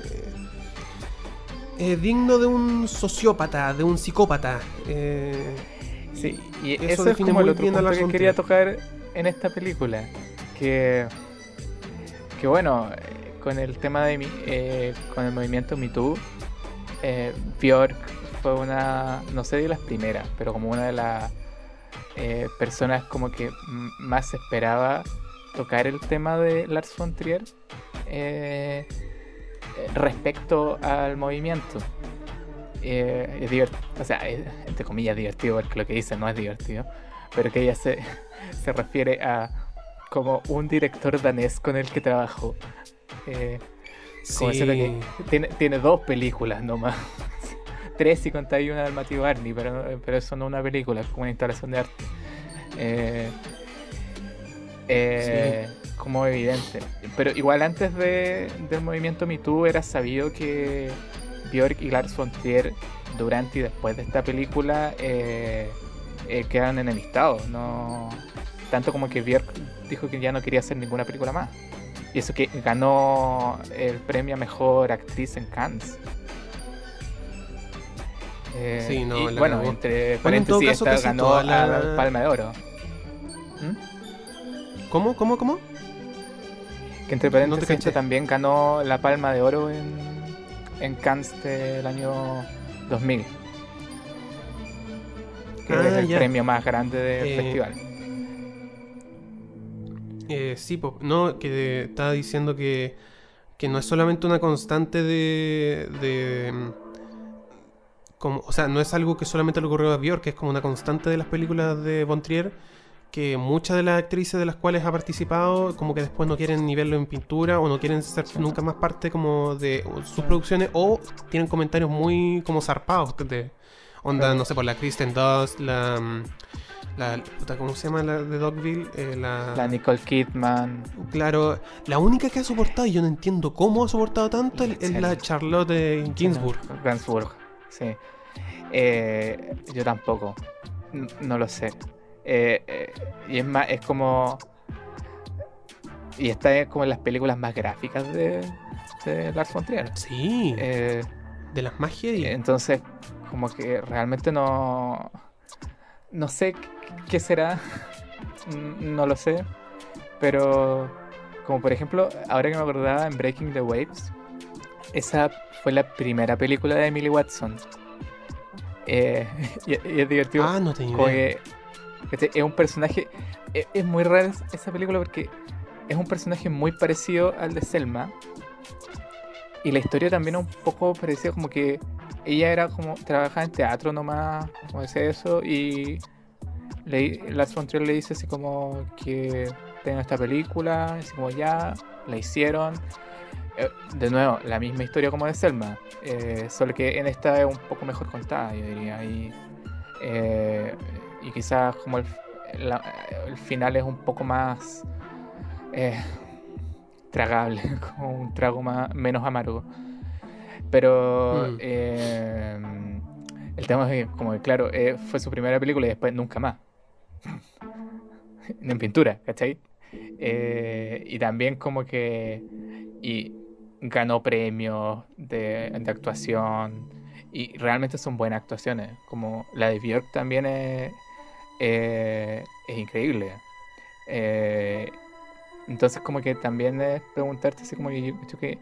es digno de un sociópata, de un psicópata. eh, Sí, y Eso eso, es como el otro punto que quería tocar en esta película. Que, que bueno, eh, con el tema de mi, eh, con el movimiento Me Too, eh, Björk fue una, no sé de las primeras, pero como una de las eh, personas como que más esperaba tocar el tema de Lars von Trier eh, eh, respecto al movimiento. Eh, es divert- o sea, es, entre comillas divertido porque lo que dice no es divertido, pero que ella se, se refiere a como un director danés con el que trabajó. Eh, como sí, que tiene, tiene dos películas nomás. Tres si contáis una del Matthew Barney, pero, pero eso no es una película, es como una instalación de arte. Eh, eh, Como evidente. Pero igual antes de, del movimiento Me Too era sabido que Björk y Lars von Trier durante y después de esta película eh, eh, quedan enemistados. No, tanto como que Björk dijo que ya no quería hacer ninguna película más. Y eso que ganó el premio a mejor actriz en Cannes. Eh, Sí, no, y, bueno, entre Bueno, paréntesis, esta ganó la- Palma de Oro. ¿Mm? ¿Cómo? ¿Cómo? ¿Cómo? Que entre No te paréntesis caché. esta también ganó la Palma de Oro en, en Cannes del año 2000. Que Ah, es el ya. premio más grande del Eh, festival. Eh, sí, no, que estaba diciendo que, que no es solamente una constante de, de mm, como, o sea, no es algo que solamente le ocurrió a Björk, que es como una constante de las películas de Von Trier, que muchas de las actrices de las cuales ha participado, como que después no quieren ni verlo en pintura o no quieren ser nunca más parte como de sus producciones o tienen comentarios muy como zarpados de onda, no sé, por la Kristen Dunst, la, la ¿cómo se llama la de Dogville? Eh, La Nicole Kidman. Claro, la única que ha soportado, y yo no entiendo cómo ha soportado tanto, es, es la. Charlotte Ginsburg. Gainsbourg, sí. Eh, yo tampoco. No lo sé. Eh, eh, y es más, es como. Y está es como en las películas más gráficas de, de Lars von Trier. Sí, Eh, de las más heavy. entonces, como que realmente no. No sé qué- será. No lo sé. Pero, como por ejemplo, ahora que me acordaba en Breaking the Waves, esa fue la primera película de Emily Watson. Eh, y, y es divertido. ah, no tenía idea. que es un personaje. Es, es muy rara es- esa película porque es un personaje muy parecido al de Selma. Y la historia también es un poco parecida, como que ella era como. trabajaba en teatro nomás, como decía eso, y le, Lars von Trier le dice así como que tengo esta película, así como ya, la hicieron. Eh, de nuevo, la misma historia como de Selma, eh, solo que en esta es un poco mejor contada, yo diría. Y, eh, y quizás como el, la- el final es un poco más eh, tragable, como un trago más, menos amargo. Pero Mm. eh, el tema es que, como que, claro, eh, fue su primera película y después nunca más. en pintura, ¿cachai? Eh, y también como que y ganó premios de, de actuación y realmente son buenas actuaciones. Como la de Björk también es, eh, es increíble. Eh, entonces como que también es preguntarte así como yo creo que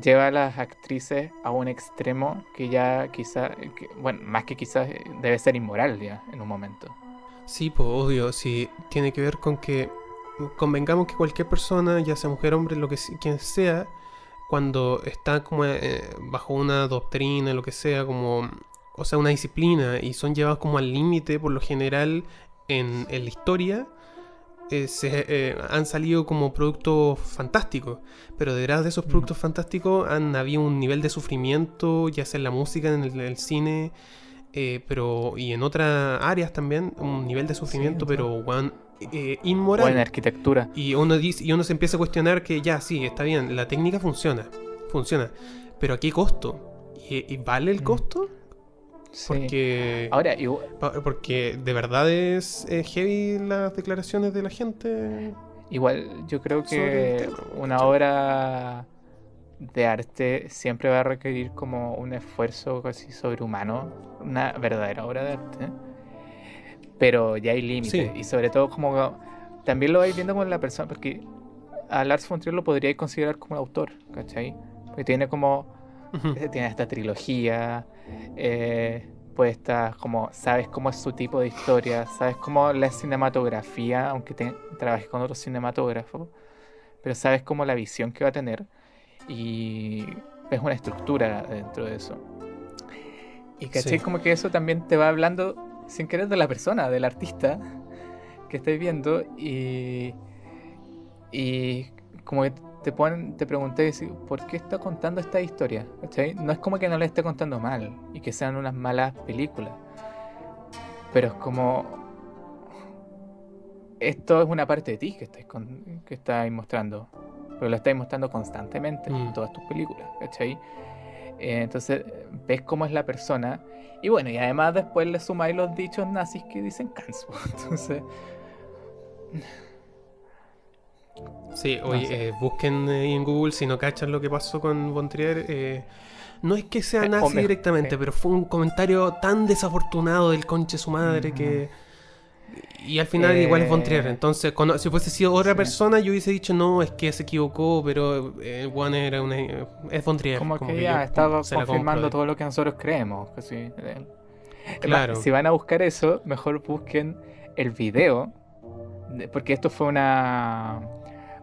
lleva a las actrices a un extremo que ya quizá, que- bueno, más que quizás eh, debe ser inmoral ya en un momento. Sí, pues obvio, sí, tiene que ver con que convengamos que cualquier persona, ya sea mujer, hombre, lo que quien sea, cuando está como bajo una doctrina, lo que sea, como, o sea, una disciplina y son llevados como al límite, por lo general, en, en la historia, eh, se, eh, han salido como productos fantásticos, pero detrás de esos Mm. productos fantásticos han habido un nivel de sufrimiento, ya sea en la música, en el, en el cine, eh, pero y en otras áreas también, un nivel de sufrimiento, Sí, pero weón, eh, O inmoral. en arquitectura. Y uno dice, y uno se empieza a cuestionar que ya, sí, está bien, la técnica funciona, funciona, pero ¿a qué costo? ¿Y, y vale el Mm. costo? Sí. Porque, Ahora, igual- porque de verdad es heavy las declaraciones de la gente. Igual yo creo que tema, una ¿cachai? obra de arte siempre va a requerir como un esfuerzo casi sobrehumano, una verdadera obra de arte. Pero ya hay límites Sí. y sobre todo como también lo vais viendo con la persona, porque a Lars von Trier lo podríais considerar como un autor, ¿cachai? Porque tiene como Eh, tiene esta trilogía, eh, pues está como, sabes cómo es su tipo de historia, sabes cómo la cinematografía, aunque te, trabajes con otros cinematógrafos, pero sabes cómo la visión que va a tener y ves una estructura dentro de eso. Y caché Sí. como que eso también te va hablando sin querer de la persona, del artista que estáis viendo y, y como que te ponen, te pregunté ¿por qué está contando esta historia? ¿Cachai? No es como que no le esté contando mal y que sean unas malas películas, pero es como esto es una parte de ti que estáis, con- que estáis mostrando, pero lo estáis mostrando constantemente en Mm. todas tus películas, ¿cachai? Eh, entonces ves cómo es la persona y bueno, y además después le sumáis los dichos nazis que dicen Kans, entonces... Sí, No oye, sé. eh, busquen eh, en Google si no cachan lo que pasó con Von Trier. eh, No es que sea Eh, nazi hombre, directamente, sí. pero fue un comentario tan desafortunado del conche su madre que. Y al final Eh, igual es Von Trier. Entonces, cuando- si fuese sido otra sí. persona, yo hubiese dicho, no, es que se equivocó, pero eh, el one era una. Es Von Trier. Como, que ya la confirmando compro. todo lo que nosotros creemos. que sí. Eh, Claro. si van a buscar eso, mejor busquen el video. de- Porque esto fue una,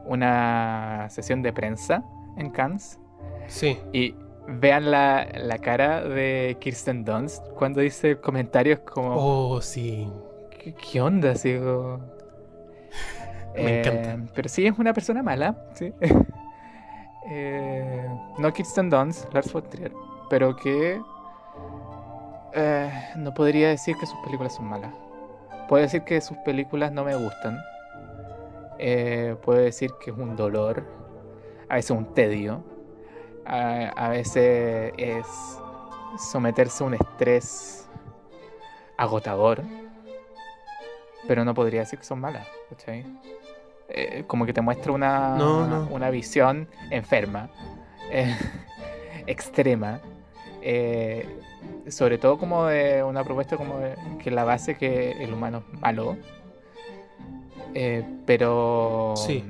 una sesión de prensa en Cannes. Sí. Y vean la, la cara de Kirsten Dunst cuando dice comentarios como... Oh, sí. ¿Qué, qué onda? Así como- Me Eh, encanta. Pero sí es una persona mala, sí. Eh, no Kirsten Dunst, Lars von Trier, pero que eh, no podría decir que sus películas son malas. Puedo decir que sus películas no me gustan. Eh, puedo decir que es un dolor, a veces un tedio, a, a veces es someterse a un estrés agotador, pero no podría decir que son malas, ¿cachai? Eh, como que te muestra una, No, no. una visión enferma, eh, extrema, eh, sobre todo como de una propuesta como de que la base que el humano es malo, eh, pero Sí.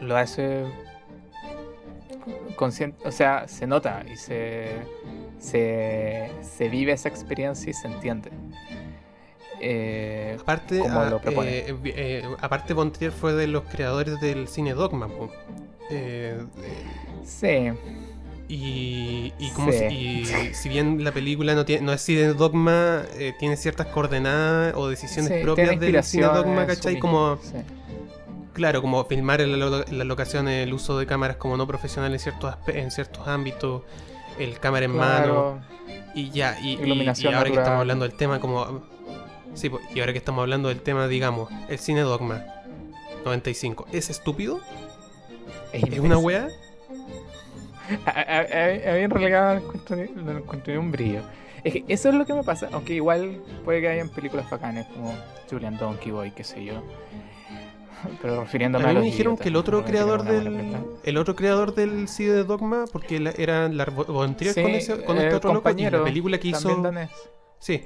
lo hace consciente, o sea, se nota y se, se, se vive esa experiencia y se entiende. Eh, Aparte, Como ah, lo propone. eh, eh, eh, aparte Von Trier fue de los creadores del cine Dogma. eh, sí, y, y, como Sí. si, y si bien la película no, tiene, no es cine Dogma, eh, tiene ciertas coordenadas o decisiones sí, propias del cine Dogma, ¿cachai? Como, sí. claro, como filmar en, la lo- en las locaciones, el uso de cámaras como no profesionales en ciertos, en ciertos ámbitos, el cámara en mano. Y ya, y, y- Iluminación y ahora que estamos hablando del tema, como. Sí, y ahora que estamos hablando del tema, digamos, el cine Dogma 95, ¿es estúpido? ¿Es una imbécil. wea? A, a- a- a mí en realidad lo lo un brillo. Es que eso es lo que me pasa, aunque igual puede que hayan películas bacanes como Julian Donkey Boy, qué sé yo. Pero A refiriéndome a, mí me los dijeron idiotas, que el otro creador del. El otro creador del cine de Dogma, porque la- era la Von Trier Sí, con, ese, con este otro loco, y compañero, la película que hizo. Sí.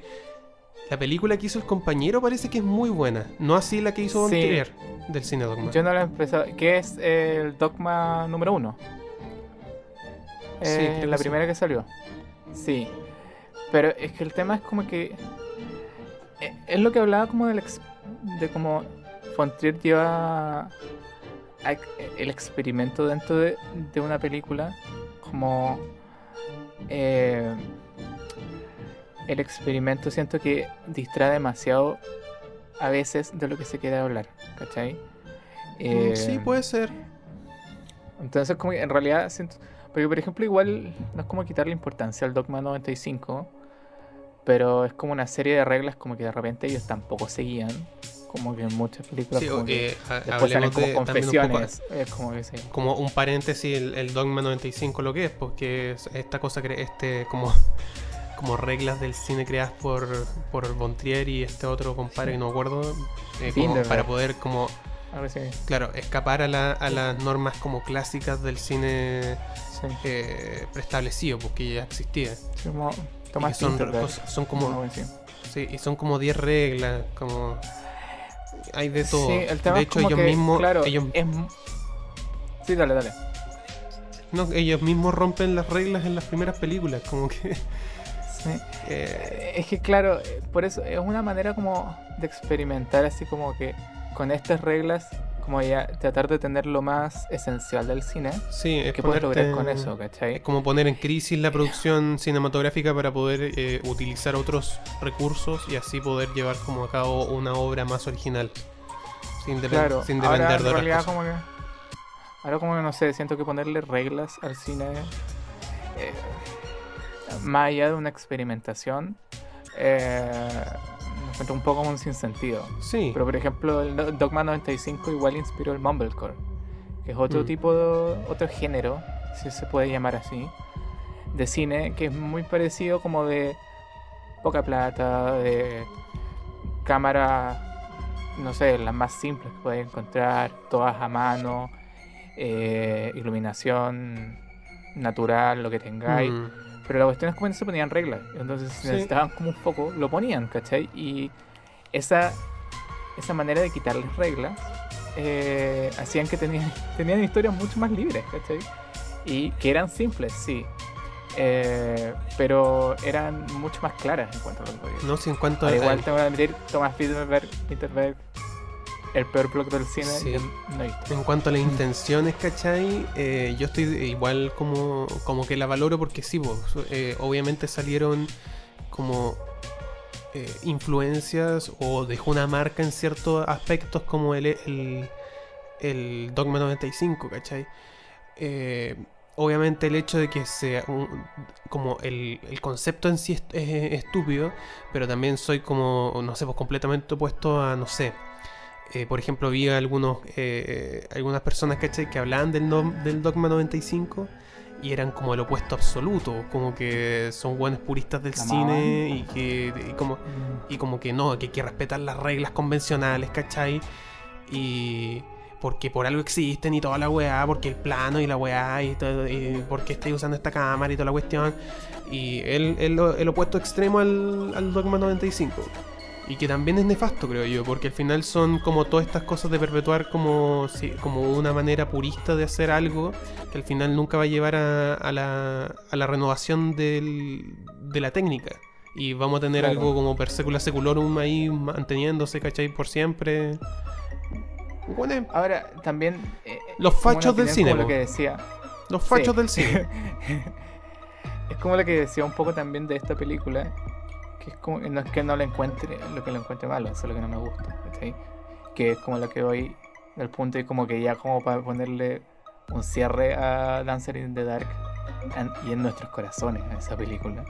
La película que hizo el compañero parece que es muy buena. No así la que hizo Von Sí. Trier del cine Dogma. Yo no lo he empezado. ¿Qué es el dogma número uno? Sí, Eh, creo la que sí. primera que salió. Sí. Pero es que el tema es como que. eh, Es lo que hablaba como del ex- de cómo Von Trier lleva el experimento dentro de, de una película. Como. eh, el experimento siento que distrae demasiado a veces de lo que se quiere hablar. ¿Cachai? Mm, sí, Eh, puede ser. entonces, como que en realidad siento. Porque, por ejemplo, igual no es como quitarle importancia al Dogma 95, pero es como una serie de reglas como que de repente ellos tampoco seguían. Como que en muchas películas. Sí, como que ha- después salen como de también un poco- confesiones. Es como que sí. como un paréntesis el, el Dogma 95 lo que es, porque es esta cosa, cre- este como, como reglas del cine creadas por, por Von Trier y este otro compadre que no me acuerdo, eh, como para poder como, Claro, escapar a, la- a las normas como clásicas del cine Sí. eh, preestablecido, porque ya existía. Sí, como Y son, cosas- son como, sí, y son como 10 reglas, como... Hay de todo. Sí, el tema de hecho, ellos que, mismos... claro, ellos, es Sí, dale, dale. no, ellos mismos rompen las reglas en las primeras películas, como que... Sí. eh, Es que claro, eh, por eso es una manera como de experimentar así como que con estas reglas, como ya tratar de tener lo más esencial del cine Sí, es que puedes lograr con eso, ¿cachai? Es como poner en crisis la producción cinematográfica para poder eh, utilizar otros recursos y así poder llevar como a cabo una obra más original. Sin, depen- Claro, sin ahora depender en de realidad otras cosas. como que ahora como que no sé, siento que ponerle reglas al cine eh, más allá de una experimentación eh, encuentro un poco como un sinsentido. Sí, Pero por ejemplo, el Do- Dogma 95 igual inspiró el Mumblecore, que es otro Mm. tipo de, otro género, si se puede llamar así, de cine que es muy parecido como de poca plata, de cámara, no sé, las más simples que puedes encontrar, todas a mano, eh, iluminación natural, lo que tengáis, Mm, Pero la cuestión es no se ponían reglas. Entonces, si Sí. necesitaban como un foco, lo ponían, ¿cachai? Y esa, esa manera de quitarles reglas eh, hacían que tenían, tenían historias mucho más libres, ¿cachai? Y que eran simples, sí. Eh, pero eran mucho más claras en cuanto a lo que podía decir. No sé en cuanto a. Al igual tengo que admitir, Thomas Winterberg, el peor blog del cine, Sí. no he visto. En cuanto a las intenciones, ¿cachai? Eh, yo estoy igual como, como que la valoro porque sí, vos, eh, obviamente salieron como eh, influencias o dejó una marca en ciertos aspectos como el, el, el Dogma 95, ¿cachai? Eh, obviamente el hecho de que sea un- como el, el concepto en sí es, es estúpido, pero también soy como, no sé, pues completamente opuesto a, no sé, eh, por ejemplo, vi algunos, eh, algunas personas ¿cachai? que hablaban del, no- del Dogma 95 y eran como el opuesto absoluto, como que son buenos puristas del Amaban. cine y que y como, y como que no, que hay que respetar las reglas convencionales, ¿cachai? Y porque por algo existen y toda la weá, porque el plano y la weá y, todo, y porque estoy usando esta cámara y toda la cuestión. Y el, el, el opuesto extremo al, al Dogma 95. Y que también es nefasto, creo yo, porque al final son como todas estas cosas de perpetuar como, como una manera purista de hacer algo que al final nunca va a llevar a, a la, a la renovación del- de la técnica. Y vamos a tener Claro. algo como per secula seculorum ahí manteniéndose, ¿cachai? Por siempre. Bueno, Ahora, también. eh, Los fachos del cine, Como lo que decía. los fachos Sí. del cine. es como lo que decía un poco también de esta película. Es como. No es que no le encuentre lo que lo encuentre malo, eso es lo que no me gusta. ¿cachai? Que es como lo que voy del punto y como que ya como para ponerle un cierre a Dancer in the Dark y en nuestros corazones a esa película.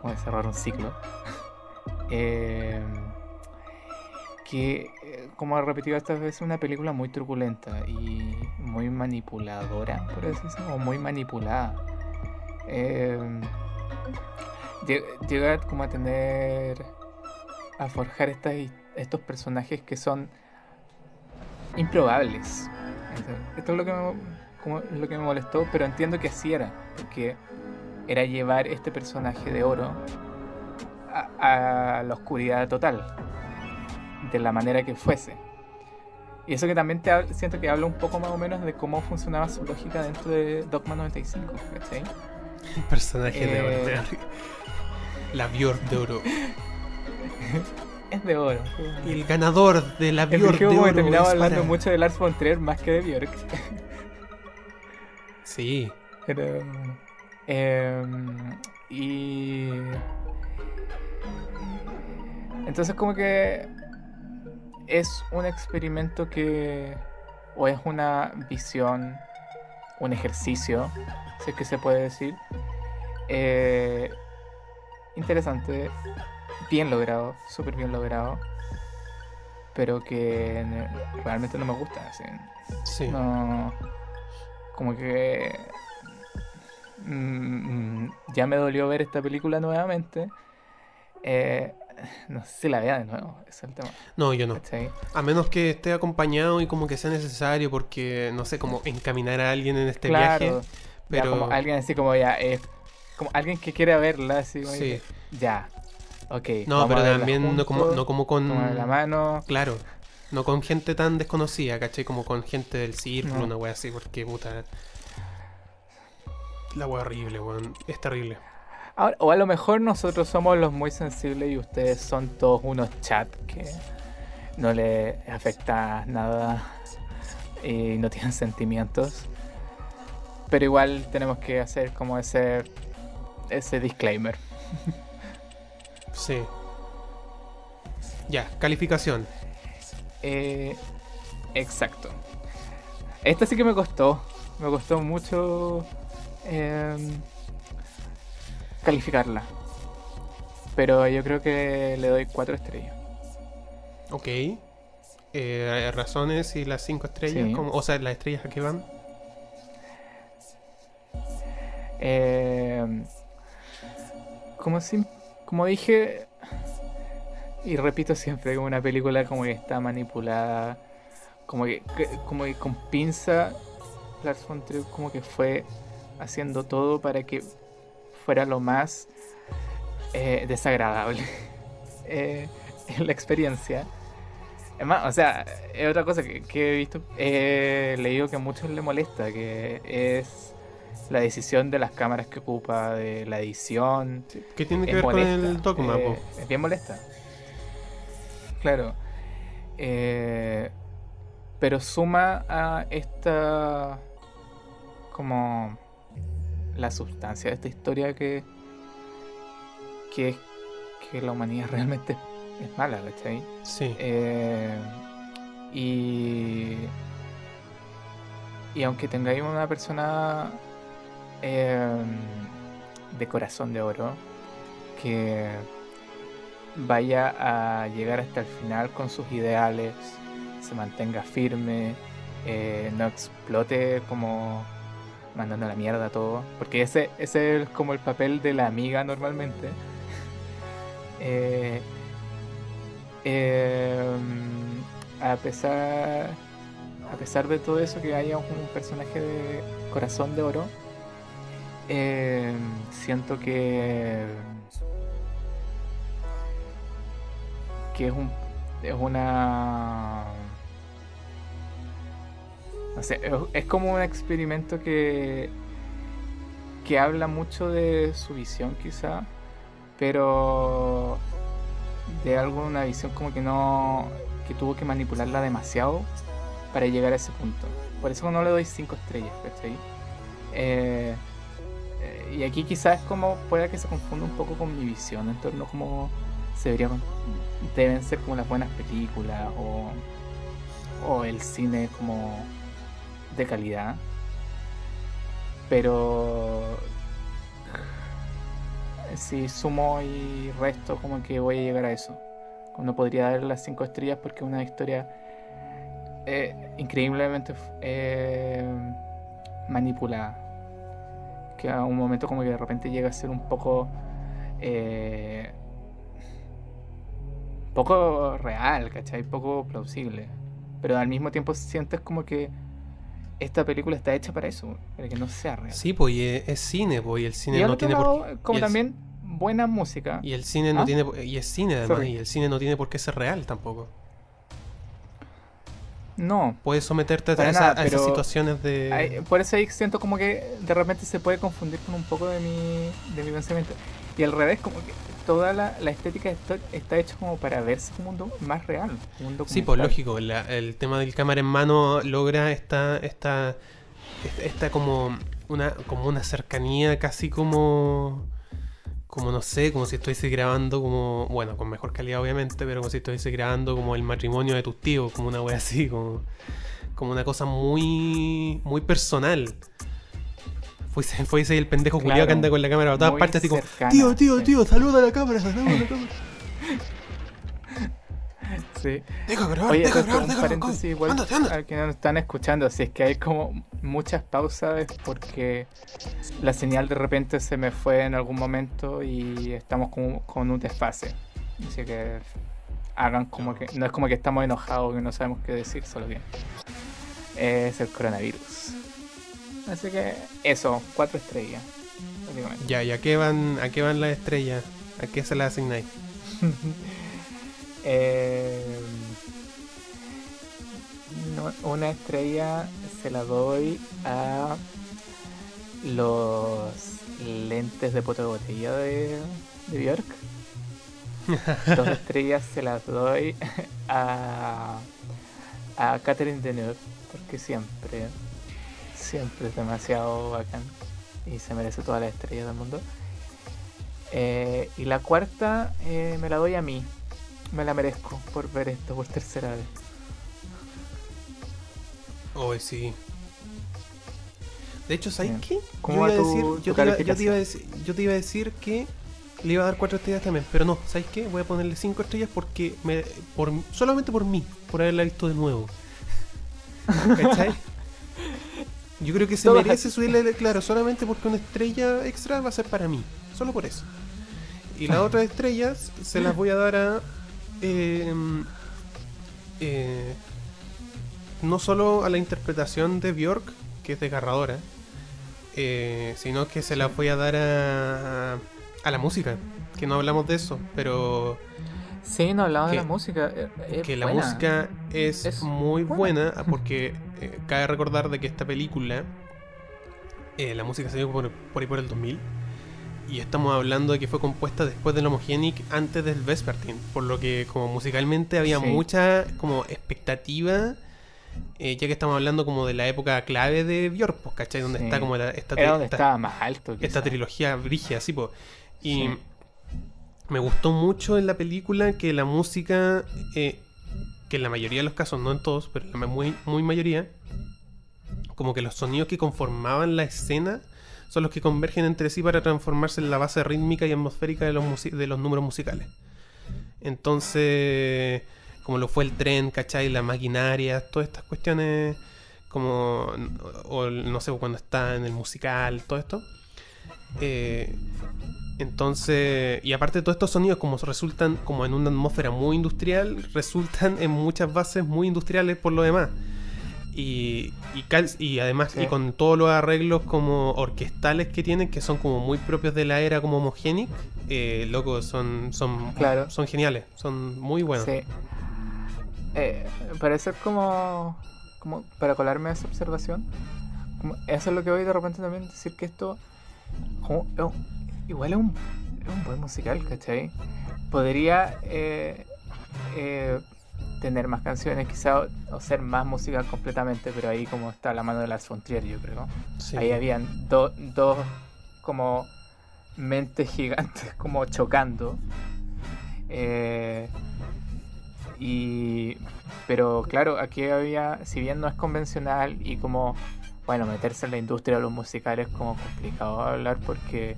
Como de cerrar un ciclo. Eh, que, eh, como he repetido esta vez, es una película muy truculenta y muy manipuladora, por decirlo, o muy manipulada. Lle- llega como a tener, a forjar estas estos personajes que son improbables. Esto- es lo que me, como, lo que me molestó, pero entiendo que así era, porque era llevar este personaje de oro a, la oscuridad total, de la manera que fuese. Y eso que también te siento que habla un poco más o menos de cómo funcionaba su lógica dentro de Dogma 95, ¿cachai? Personaje de Eh. oro. La Björk de oro. Es de oro. Y el ganador de la El Björk de oro. terminaba hablando para- mucho de Lars von Trier más que de Björk. Sí. Pero. em, y. Entonces, como que. Es un experimento que. O es una visión. Un ejercicio. Si es que se puede decir. eh, interesante. Bien logrado. Súper bien logrado. Pero que realmente no me gusta. así. Sí. No. Como que. mm, mm, ya me dolió ver esta película nuevamente. Eh, no sé si la vea de nuevo, es el tema. No, yo no. ¿cachai? A menos que esté acompañado y como que sea necesario porque, no sé, como encaminar a alguien en este claro, viaje. ya Pero como alguien así como ya, eh, como alguien que quiera verla, así como Sí. que, ya, ok. No, pero también no como, no como con... la mano. Claro. No con gente tan desconocida, ¿cachai? Como con gente del círculo, No. una wea así, porque puta... La wea horrible, weón. Es terrible. Ahora, o a lo mejor nosotros somos los muy sensibles y ustedes son todos unos chat que no le afecta nada y no tienen sentimientos. Pero igual tenemos que hacer como ese ese disclaimer. Sí. Ya, calificación. Eh, exacto. Esta sí que me costó. Me costó mucho em, calificarla. Pero yo creo que le doy cuatro estrellas. Ok. Eh, razones y las cinco estrellas, Sí. como- o sea, las estrellas a qué van. Eh, como, si- como dije, y repito siempre, como una película como que está manipulada, como que, que- como que con pinza, Lars von Trier como que fue haciendo todo para que fuera lo más eh, desagradable eh, en la experiencia. Es más, o sea, es otra cosa que, que he visto, he leído que a muchos le molesta, que es la decisión de las cámaras que ocupa, de la edición. ¿Qué tiene que ver con el dogma? eh, es bien molesta. Claro. Eh, pero suma a esta. como. La sustancia de esta historia que. que es que la humanidad realmente es mala, ¿cachai? Sí. Eh, y. Y aunque tengáis una persona eh, de corazón de oro que vaya a llegar hasta el final con sus ideales, se mantenga firme, eh, no explote como mandando a la mierda todo, porque ese, ese es como el papel de la amiga normalmente. Eh, eh, a pesar a pesar de todo eso que haya un personaje de corazón de oro eh, siento que que es un es una no sé es, como un experimento que que habla mucho de su visión quizá pero de alguna visión como que no que tuvo que manipularla demasiado para llegar a ese punto por eso no le doy 5 estrellas ¿cachai? Eh, eh, y aquí quizás como pueda que se confunda un poco con mi visión en torno a cómo se deben ser como las buenas películas o, o el cine como de calidad pero si sumo y resto como que voy a llegar a eso no podría dar las 5 estrellas porque es una historia eh, increíblemente eh, manipulada que a un momento como que de repente llega a ser un poco eh, poco real, ¿cachai? Poco plausible. Pero al mismo tiempo sientes como que esta película está hecha para eso, para que no sea real. Sí, pues y es, cine, pues y el cine y no tiene lado, por como y el- también buena música. Y el cine no ¿Ah? tiene y es cine además, Sorry. y el cine no tiene por qué ser real tampoco. No, Puedes someterte a, Para esa- nada, a esas situaciones de por eso ahí siento como que de repente se puede confundir con un poco de mi, de mi pensamiento. Y al revés, como que toda la, la estética está, está hecha como para verse como un mundo más real. Un Sí, pues lógico, la- el tema del cámara en mano logra esta, esta, esta, esta como una, como una cercanía casi como, como no sé, como si estuviese grabando como, bueno, con mejor calidad obviamente, pero como si estuviese grabando como el matrimonio de tus tíos, como una wea así, como, como una cosa muy, muy personal. Fuese, fuese el pendejo Claro, culiao que anda con la cámara a todas partes, así como, tío, tío, sí. tío, saluda a la cámara, saluda a la cámara. Sí. Deja grabar, Oye, deja grabar, deja grabar. igual Ándate, ándate. al que nos están escuchando. Si es que hay como muchas pausas es porque la señal de repente se me fue en algún momento y estamos con, con un desfase. Así que hagan como que. No es como que estamos enojados y no sabemos qué decir, solo que es el coronavirus. Así que eso, cuatro estrellas. básicamente. Ya, ¿y a qué van, a qué van las estrellas? ¿A qué se las asignáis? Eh, no- una estrella se la doy a los lentes de poto de botella de, de Björk. Dos estrellas se las doy a, a Catherine Deneuve, porque siempre, siempre es demasiado bacán y se merece todas las estrellas del mundo. Eh, y la cuarta eh, me la doy a mí. Me la merezco por ver esto por tercera vez. Hoy sí. De hecho, ¿sabes qué? ¿Cómo yo, iba va a decir, tu- yo, tu te iba, yo te iba a calificación? decir, yo te iba a decir que le iba a dar cuatro estrellas también, pero no, ¿sabes qué? Voy a ponerle cinco estrellas porque me, por, solamente por mí, por haberla visto de nuevo. ¿Cachai? Yo creo que se Todas merece subirle, claro, solamente porque una estrella extra va a ser para mí, solo por eso. Y las otras estrellas se las voy a dar a. eh, eh, no solo a la interpretación de Bjork, que es desgarradora, eh, sino que se la voy a dar a, a la música. Que no hablamos de eso, pero Sí, no hablamos de la música. eh, es que la música es, Es muy buena. buena porque eh, cabe recordar de que esta película, eh, la música salió por, por ahí por el 2000 y estamos hablando de que fue compuesta después del Homogenic antes del Vespertine, por lo que como musicalmente había Sí. mucha como expectativa. eh, ya que estamos hablando como de la época clave de Björk, pues, ¿cachai? Donde Sí. está como la, esta, Era donde esta- estaba más alto. esta trilogía brigia, así, pues. Y Sí. Me gustó mucho en la película que la música, eh, que en la mayoría de los casos, no en todos, pero en la muy, muy mayoría, como que los sonidos que conformaban la escena son los que convergen entre sí para transformarse en la base rítmica y atmosférica de los, de los números musicales. Entonces, como lo fue el tren, ¿cachai? La maquinaria, todas estas cuestiones, como, o no sé, cuando está en el musical, todo esto. Eh, entonces, y aparte todos estos sonidos, como resultan como en una atmósfera muy industrial, resultan en muchas bases muy industriales por lo demás. Y, y, cal- y además, Sí. y con todos los arreglos como orquestales que tienen, que son como muy propios de la era como homogenic, eh, loco, son, son, Claro. son geniales, son muy buenos. Sí. Eh, parece como, como para colarme a esa observación. como- eso es lo que voy de repente también decir que esto como- igual es un, es un buen musical, ¿cachai? Podría eh, eh, tener más canciones quizá o, o ser más musical completamente, pero ahí como está la mano de Lars von Trier, yo creo. Sí. Ahí habían do- dos como mentes gigantes como chocando. Eh, y pero claro, aquí había, si bien no es convencional y como, bueno, meterse en la industria de los musicales es como complicado hablar porque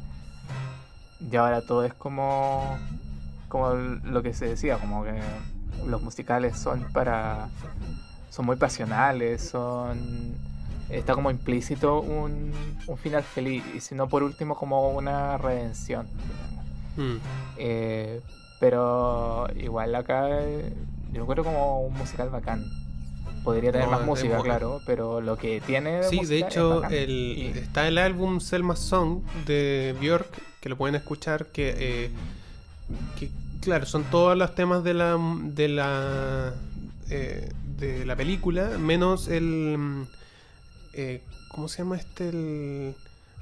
ya ahora todo es como, como lo que se decía, como que los musicales son para, son muy pasionales, son, está como implícito un, un final feliz y si no por último como una redención. Mm. Eh, pero igual acá eh, yo lo encuentro como un musical bacán. Podría tener No, más música, claro, pero lo que tiene Sí, de es hecho, el, Y- está el álbum Selma Song de Björk, que lo pueden escuchar, que, eh, que, claro, son todos los temas de la de la eh, de la película, menos el mm, eh, ¿cómo se llama este? El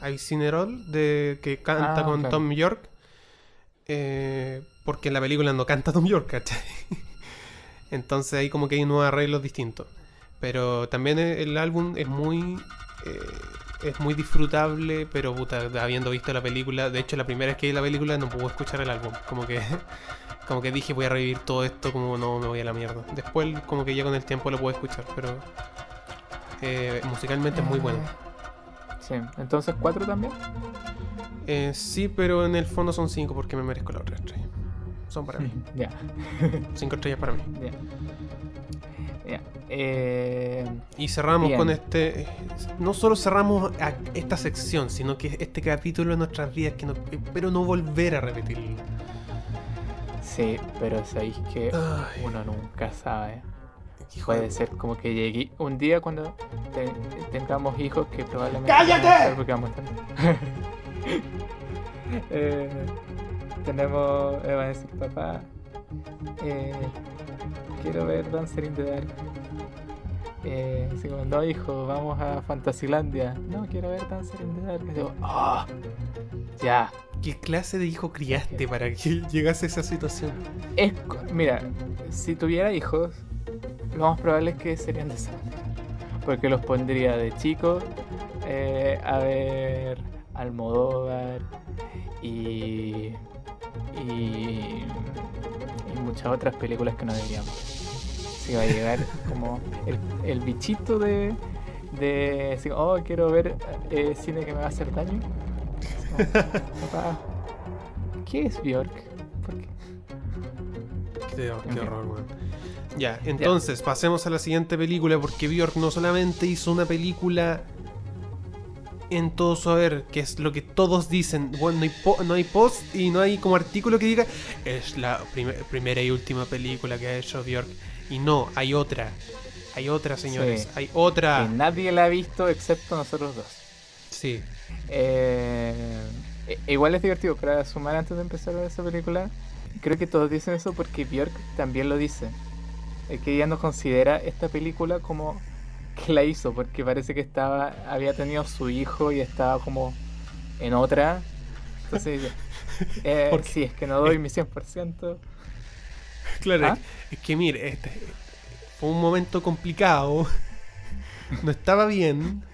Incinerol de que canta Ah, con. Tom York. Porque en la película no canta Tom York, ¿cachai? Entonces ahí como que hay unos arreglos distintos. Pero también el álbum es muy. eh, es muy disfrutable, pero puta, habiendo visto la película. De hecho, la primera vez que vi la película no pude escuchar el álbum. Como que. Como que dije voy a revivir todo esto, como no me voy a la mierda. Después, como que ya con el tiempo lo puedo escuchar, pero. eh, musicalmente es muy bueno. Sí, entonces cuatro también. Eh, sí, pero en el fondo son cinco porque me merezco la otra estrella. Son para mí. ya, Cinco estrellas para mí. ya. Eh, Y cerramos Bien. con este. No solo cerramos a- esta sección, sino que este capítulo de nuestras vidas que no, espero no volver a repetirlo. sí, pero sabéis que Ay. uno nunca sabe. Hijo Puede de- ser como que llegue un día cuando te- tengamos hijos que probablemente. ¡Cállate! no Eh, tenemos. eh, van a decir, papá. eh, quiero ver Dancer in the Dark. Eh, no, hijo, vamos a Fantasilandia. No, quiero ver Dancer in the Dark. Y digo, "Ah, ya. ¿Qué clase de hijo criaste para que llegase a esa situación? Es, mira, si tuviera hijos, lo más probable es que serían de esa. Porque los pondría de chicos eh, a ver Almodóvar y, y, y muchas otras películas que no deberíamos. Si va a llegar como el, el bichito de, de así, oh, quiero ver eh, cine que me va a hacer daño. Como, Papá, ¿qué es Bjork? ¿Por qué? Qué, horror, weón. Ya, entonces pasemos a la siguiente película porque Bjork no solamente hizo una película en todo su haber, que es lo que todos dicen. Bueno, no hay, po- no hay post y no hay como artículo que diga es la prime- primera y última película que ha hecho Bjork. Y no, hay otra. Hay otra, señores. Sí. Hay otra. Que nadie la ha visto excepto nosotros dos. Sí. Eh, e- igual es divertido, para sumar antes de empezar a ver esa película, creo que todos dicen eso porque Björk también lo dice. Es que ella no considera esta película como que la hizo, porque parece que estaba había tenido su hijo y estaba como en otra. Entonces, eh, sí, es que no doy mi 100%. Claro, ¿Ah? es que mire, este fue un momento complicado. No estaba bien.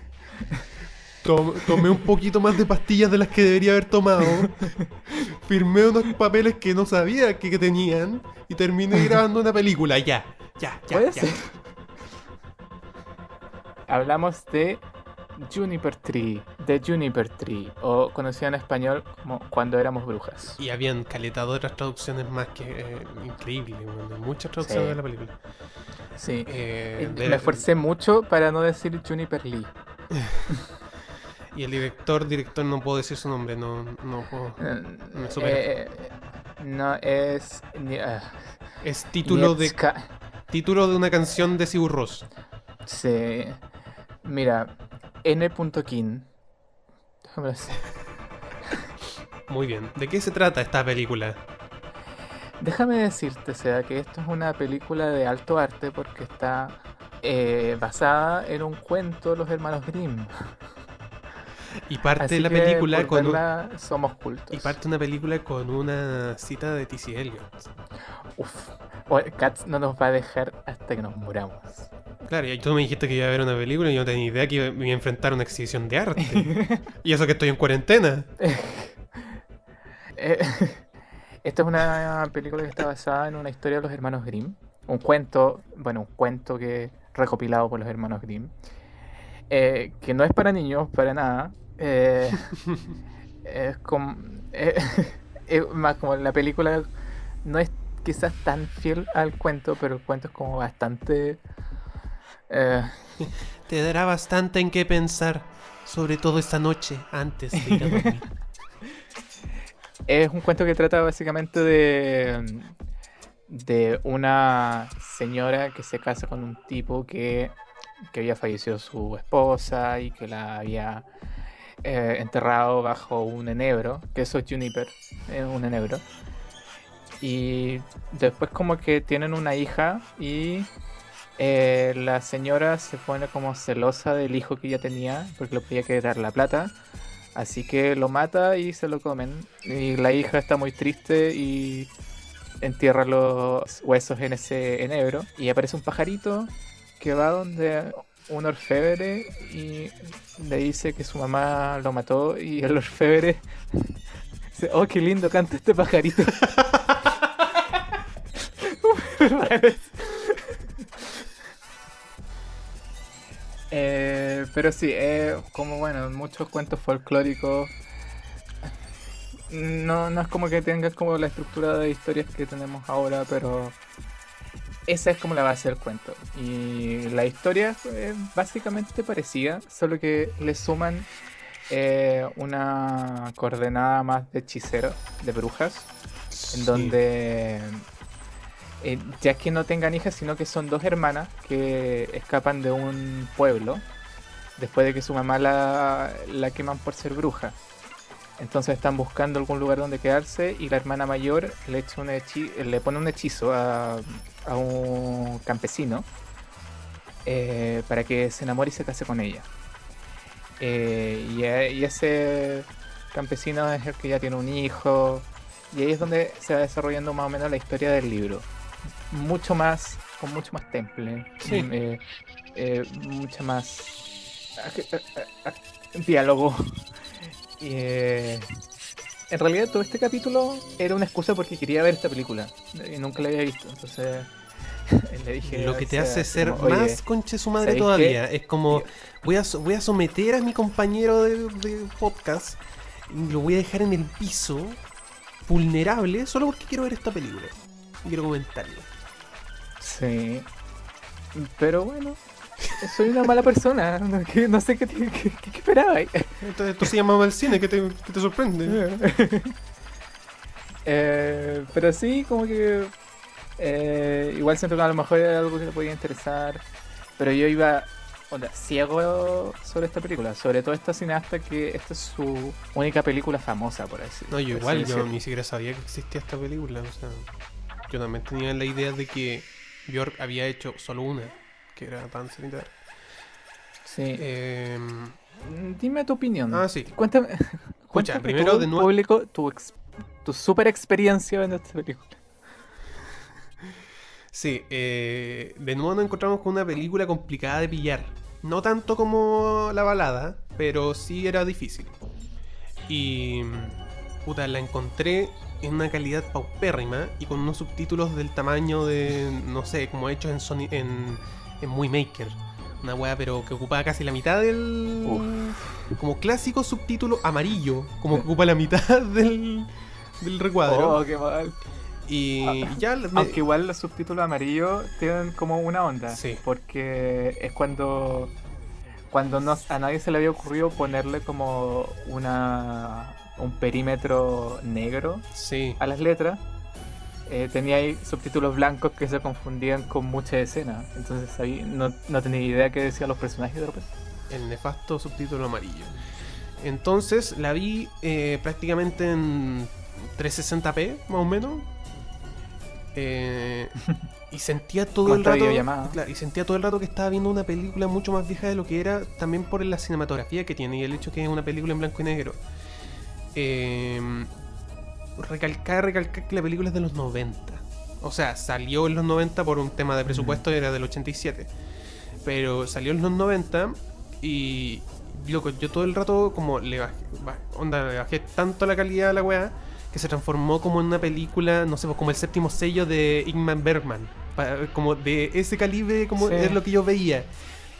Tom- tomé un poquito más de pastillas de las que debería haber tomado. Firmé unos papeles que no sabía que, que tenían. Y terminé grabando una película. Ya, ya, ya. Puede ya. ser. Hablamos de Juniper Tree, de Juniper Tree, o conocido en español como Cuando éramos brujas. Y habían caleta de otras traducciones más que eh, increíbles. muchas traducciones Sí. de la película. Sí. Eh, de- Me esforcé mucho para no decir Juniper Lee. Y el director, director no puedo decir su nombre, no, no puedo. Me supera. Eh, no es. ah, Es título de título de una canción de Sigur Rós. Sí. Mira, N. King. Déjame ver. Muy bien. ¿De qué se trata esta película? Déjame decirte, sea, que esto es una película de alto arte porque está eh, basada en un cuento de los hermanos Grimm. Y parte Así de la que película por con un- verla somos cultos. y parte una película con una cita de T.C. Eliot. Uf. Cats no nos va a dejar hasta que nos muramos. Claro, y tú me dijiste que iba a ver una película y yo no tenía idea que iba- me iba a enfrentar a una exhibición de arte. y eso que estoy en cuarentena. Eh, Esta es una película que está basada en una historia de los hermanos Grimm. Un cuento, bueno, un cuento que recopilado por los hermanos Grimm. eh, que no es para niños, para nada. eh, es como. eh, es más como la película no es quizás tan fiel al cuento, pero el cuento es como bastante. Eh, Te dará bastante en qué pensar, sobre todo esta noche antes de ir a dormir. Es un cuento que trata básicamente de, de una señora que se casa con un tipo que, que había fallecido su esposa y que la había eh, enterrado bajo un enebro, que eso es juniper, es un enebro. Y después como que tienen una hija y eh, la señora se pone como celosa del hijo que ella tenía porque le podía quedar la plata. Así que lo mata y se lo comen. Y la hija está muy triste y entierra los huesos en ese enebro. Y aparece un pajarito que va donde un orfebre y le dice que su mamá lo mató. Y el orfebre dice: Oh, qué lindo canta este pajarito. Eh, pero sí, eh, como bueno, muchos cuentos folclóricos. No, no es como que tengas como la estructura de historias que tenemos ahora, pero esa es como la base del cuento. Y la historia es básicamente parecida, solo que le suman eh, una coordenada más de hechicero, de brujas, en donde eh, ya que no tengan hijas, sino que son dos hermanas que escapan de un pueblo después de que su mamá la, la queman por ser bruja. Entonces están buscando algún lugar donde quedarse y la hermana mayor le, echa un le pone un hechizo a, a un campesino eh, para que se enamore y se case con ella. Eh, y, y ese campesino es el que ya tiene un hijo. Y ahí es donde se va desarrollando más o menos la historia del libro. Mucho más, con mucho más temple. Sí. mm, eh, eh, mucha más ah, ah, ah, diálogo. Y, eh, en realidad todo este capítulo era una excusa porque quería ver esta película. Y nunca la había visto. Entonces le dije... Lo que te hace ser como, "Oye, más conche su madre ¿sabéis todavía. qué? Es como, voy a, voy a someter a mi compañero de, de podcast y lo voy a dejar en el piso, vulnerable, solo porque quiero ver esta película. Y quiero comentarlo. Sí. Pero bueno, soy una mala persona. No, que- no sé qué, qué, qué- qué esperaba. Entonces, esto se llama mal cine, que te, sorprende? Eh, pero sí, como que. eh, igual siento que a lo mejor era algo que le podía interesar. Pero yo iba onda, ciego sobre esta película. Sobre todo esta cineasta que esta es su única película famosa, por así No, yo por igual, yo ni siquiera sabía que existía esta película. O sea, yo también tenía la idea de que Bjork había hecho solo una, que era the Dark. Sí. Em, Mm, Dime tu opinión. ah, sí. Cuéntame. cuéntame primero de nuevo- público tu, ex- tu super experiencia viendo esta película. Sí, eh, de nuevo nos encontramos con una película complicada de pillar. No tanto como la balada, pero sí era difícil. Y. Puta, la encontré en una calidad paupérrima y con unos subtítulos del tamaño de. No sé, como hechos en, Sony, en, en Movie Maker. Una weá, pero que ocupaba casi la mitad del. Como clásico subtítulo amarillo, como que ocupa la mitad del, del recuadro. Oh, qué mal. y ya. me- Aunque igual los subtítulos amarillos tienen como una onda. Sí. Porque es cuando. Cuando no, a nadie se le había ocurrido ponerle como una un perímetro negro Sí. a las letras. eh, tenía ahí subtítulos blancos que se confundían con muchas escenas. Entonces ahí no, no tenía idea qué decían los personajes de repente. el nefasto subtítulo amarillo. Entonces la vi eh, prácticamente en 360p, más o menos. Eh, y sentía todo el rato. claro, y sentía todo el rato que estaba viendo una película mucho más vieja de lo que era, también por la cinematografía que tiene y el hecho que es una película en blanco y negro. Eh, recalcar, recalcar que la película es de los 90. O sea, salió en los 90 por un tema de presupuesto, era del 87. Pero salió en los 90 y. Loco, yo todo el rato como le bajé, onda, le bajé tanto la calidad a la weá que se transformó como en una película, no sé, pues, como el séptimo sello de Ingmar Bergman. Como de ese calibre, como Sí. es lo que yo veía.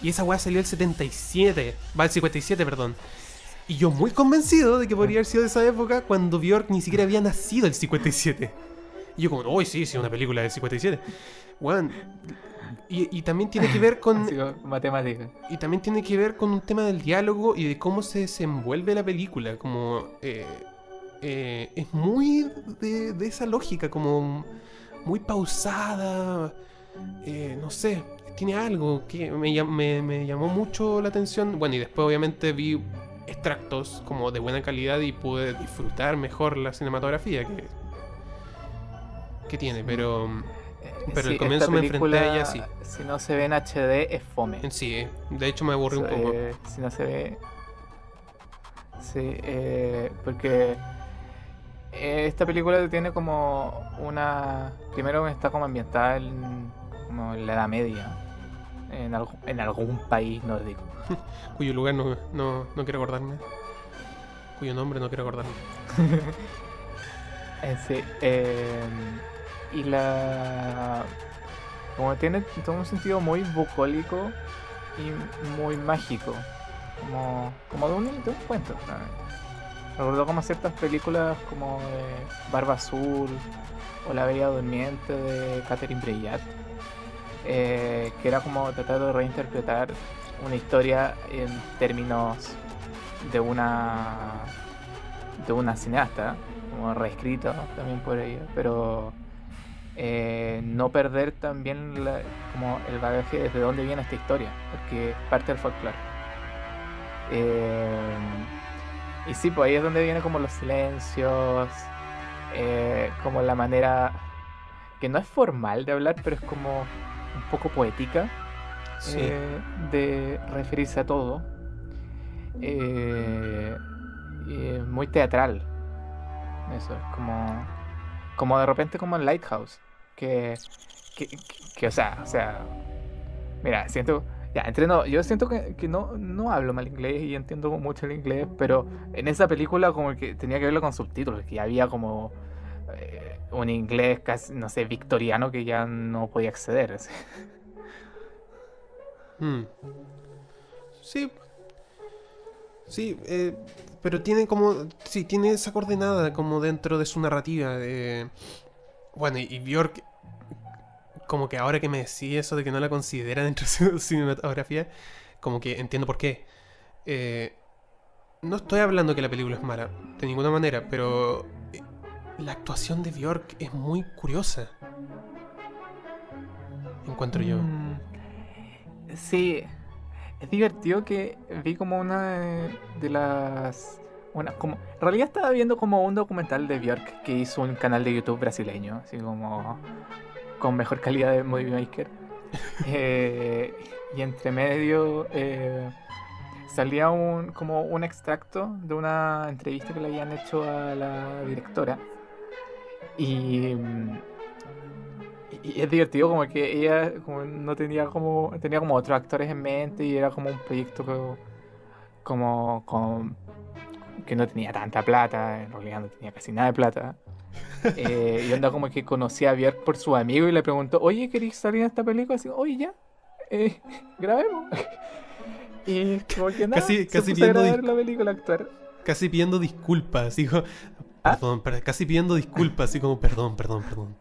Y esa weá salió el 77, va el 57, perdón. Y yo muy convencido de que podría haber sido de esa época cuando Bjork ni siquiera había nacido el 57. Y yo como, uy, sí, sí, una película del 57. Weón. Y, y también tiene que ver con... Matemática. Y también tiene que ver con un tema del diálogo y de cómo se desenvuelve la película. Como... eh, eh, es muy de, de esa lógica, como muy pausada. eh, no sé, tiene algo que me, me- me llamó mucho la atención. Bueno, y después obviamente vi extractos como de buena calidad y pude disfrutar mejor la cinematografía que, que tiene, pero Pero sí, comienzo me enfrenté a ella así. Si no se ve en HD es fome. sí, eh, de hecho me aburrí un poco. eh, si no se ve. Sí, eh, porque eh, esta película tiene como una. Primero está como ambientada en, como en la Edad Media, en, algu- en algún país nórdico. Cuyo lugar no, no, no quiero acordarme. Cuyo nombre no quiero acordarme. Sí, eh, y la. Como tiene todo un sentido muy bucólico y muy mágico. Como, como de, un, de un cuento. Me recordó como ciertas películas como de Barba Azul o La Bella Durmiente de Catherine Breillat. Eh, que era como tratar de reinterpretar una historia en términos de una de una cineasta como reescrito también por ella pero eh, no perder también como el bagaje desde dónde viene esta historia porque parte del folclore. Eh, y sí pues ahí es donde viene como los silencios como la manera que no es formal de hablar pero es como un poco poética Sí. eh, de referirse a todo. Eh, muy teatral. Eso es como. Como de repente como en Lighthouse. Que. Que, que- que, o sea, o sea. Mira, siento. Ya, entreno. Yo siento que, que no, no hablo mal inglés y entiendo mucho el inglés, pero en esa película como que tenía que verlo con subtítulos, que había como eh, un inglés casi, no sé, victoriano que ya no podía acceder. así. Mm. Sí. Sí, eh, pero tiene como. Sí, tiene esa coordenada como dentro de su narrativa. De... Bueno, y, y Bjork. Como que ahora que me decís eso de que no la considera dentro de su cinematografía, como que entiendo por qué. Eh, no estoy hablando que la película es mala, de ninguna manera, pero la actuación de Bjork es muy curiosa. Encuentro yo. Mm, Sí. Es divertido que vi como una de, de las. Una, como, en realidad estaba viendo como un documental de Björk que hizo un canal de YouTube brasileño, así como con mejor calidad de Movie Maker. Eh, y entre medio eh, salía un como un extracto de una entrevista que le habían hecho a la directora. Y, y es divertido como que ella como no tenía como tenía como otros actores en mente y era como un proyecto que- como con que no tenía tanta plata, en realidad no tenía casi nada de plata. Eh, y onda como que conocía a Björk por su amigo y le preguntó, oye, ¿querés salir en esta película? Así, oye, ya, eh, grabemos. Y como que nada, Casi- se casi puso a grabar la película, actuar. Casi pidiendo disculpas, dijo. ¿Ah? Perdón, per- casi pidiendo disculpas, así como perdón, perdón, perdón.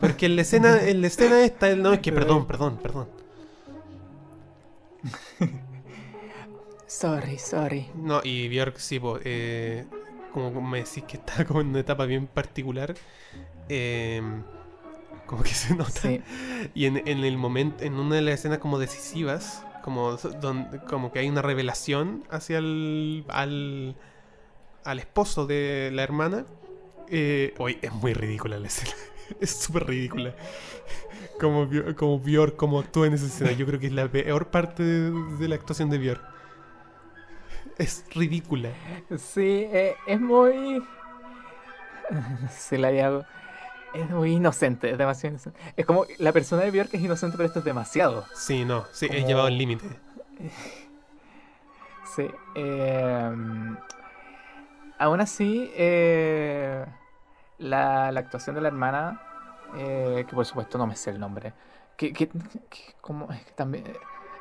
Porque en la escena, en la escena esta, él no es que perdón, perdón, perdón. Sorry, sorry. No, y Björk sí, po, eh, como me decís que está como en una etapa bien particular, eh, como que se nota. Sí, Y en, en el momento, en una de las escenas como decisivas, como, donde, como que hay una revelación hacia el, al, al esposo de la hermana. Eh, hoy es muy ridícula la escena. Es súper ridícula. Como, como Björk, como actúa en esa escena. Yo creo que es la peor parte de, de la actuación de Björk. Es ridícula. sí, eh, es muy... Se la hago. Es muy inocente, es demasiado inocente. Es como la persona de Björk es inocente, pero esto es demasiado. Sí, no, sí, he Como- llevado el límite. Sí. eh, aún así, eh, la, la actuación de la hermana, eh, que por supuesto no me sé el nombre, que, que, que- como, también, eh,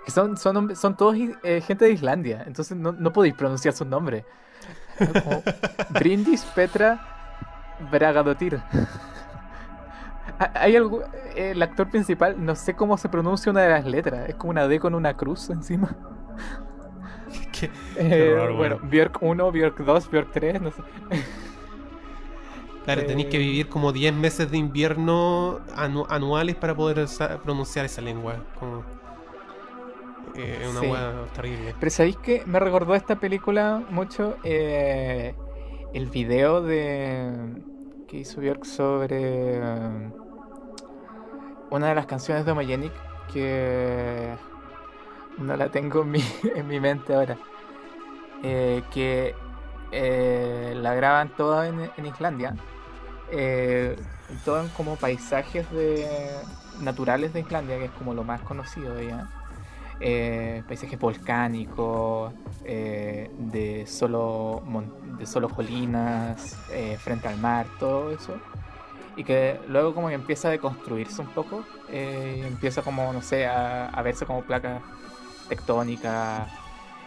que son, son, son todos eh, gente de Islandia, entonces no, no podéis pronunciar sus nombres. Como Brindis Petra Bragadotir. Ha- Hay algo, eh, el actor principal, no sé cómo se pronuncia una de las letras, es como una D con una cruz encima. Qué- Eh, horror, bueno. Björk 1, Björk 2, Björk 3, no sé. Claro, tenéis que Eh, vivir como 10 meses de invierno anu- anuales para poder pronunciar esa lengua. Como, eh, es una Sí. hueá terrible. Pero ¿sabéis que me recordó esta película mucho? Eh, el video de que hizo Björk sobre eh, una de las canciones de Homogenic que no la tengo en mi, en mi mente ahora. Eh, que eh, la graban toda en, Islandia. Eh, todo en como paisajes naturales de Islandia, que es como lo más conocido de ella. Eh, paisajes volcánicos, de, solo colinas, frente al mar, todo eso. Y que luego como empieza a deconstruirse un poco, empieza como, no sé, a, a verse como placas tectónicas,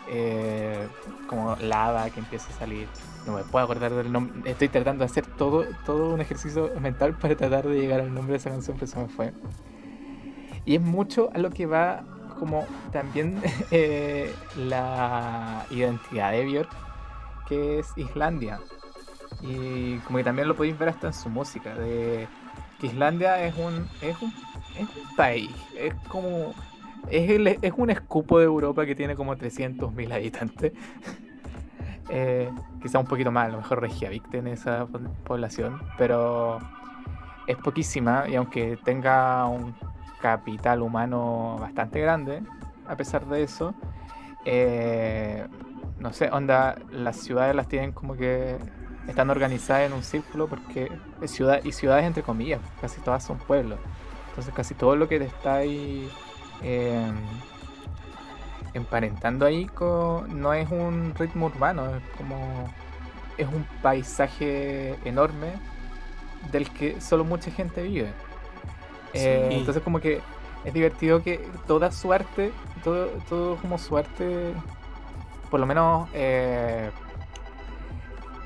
eh, como lava que empieza a salir. No me puedo acordar del nombre. Estoy tratando de hacer todo, todo un ejercicio mental para tratar de llegar al nombre de esa canción, pero se me fue. Y es mucho a lo que va como también eh, la identidad de Björk, que es Islandia. Y como que también lo podéis ver hasta en su música, de que Islandia es un, es un, es un país, es como... Es, es un escupo de Europa que tiene como 300.000 habitantes. Eh, quizá un poquito más, a lo mejor Reykjavik tiene esa po- población, pero es poquísima y aunque tenga un capital humano bastante grande, a pesar de eso, eh, no sé, onda, las ciudades las tienen como que están organizadas en un círculo porque ciudad y ciudades entre comillas, casi todas son pueblos. Entonces casi todo lo que está ahí eh, emparentando ahí con- no es un ritmo urbano, es como es un paisaje enorme del que solo mucha gente vive. Eh. Entonces como que es divertido que toda su arte, todo, todo como su arte, por lo menos eh,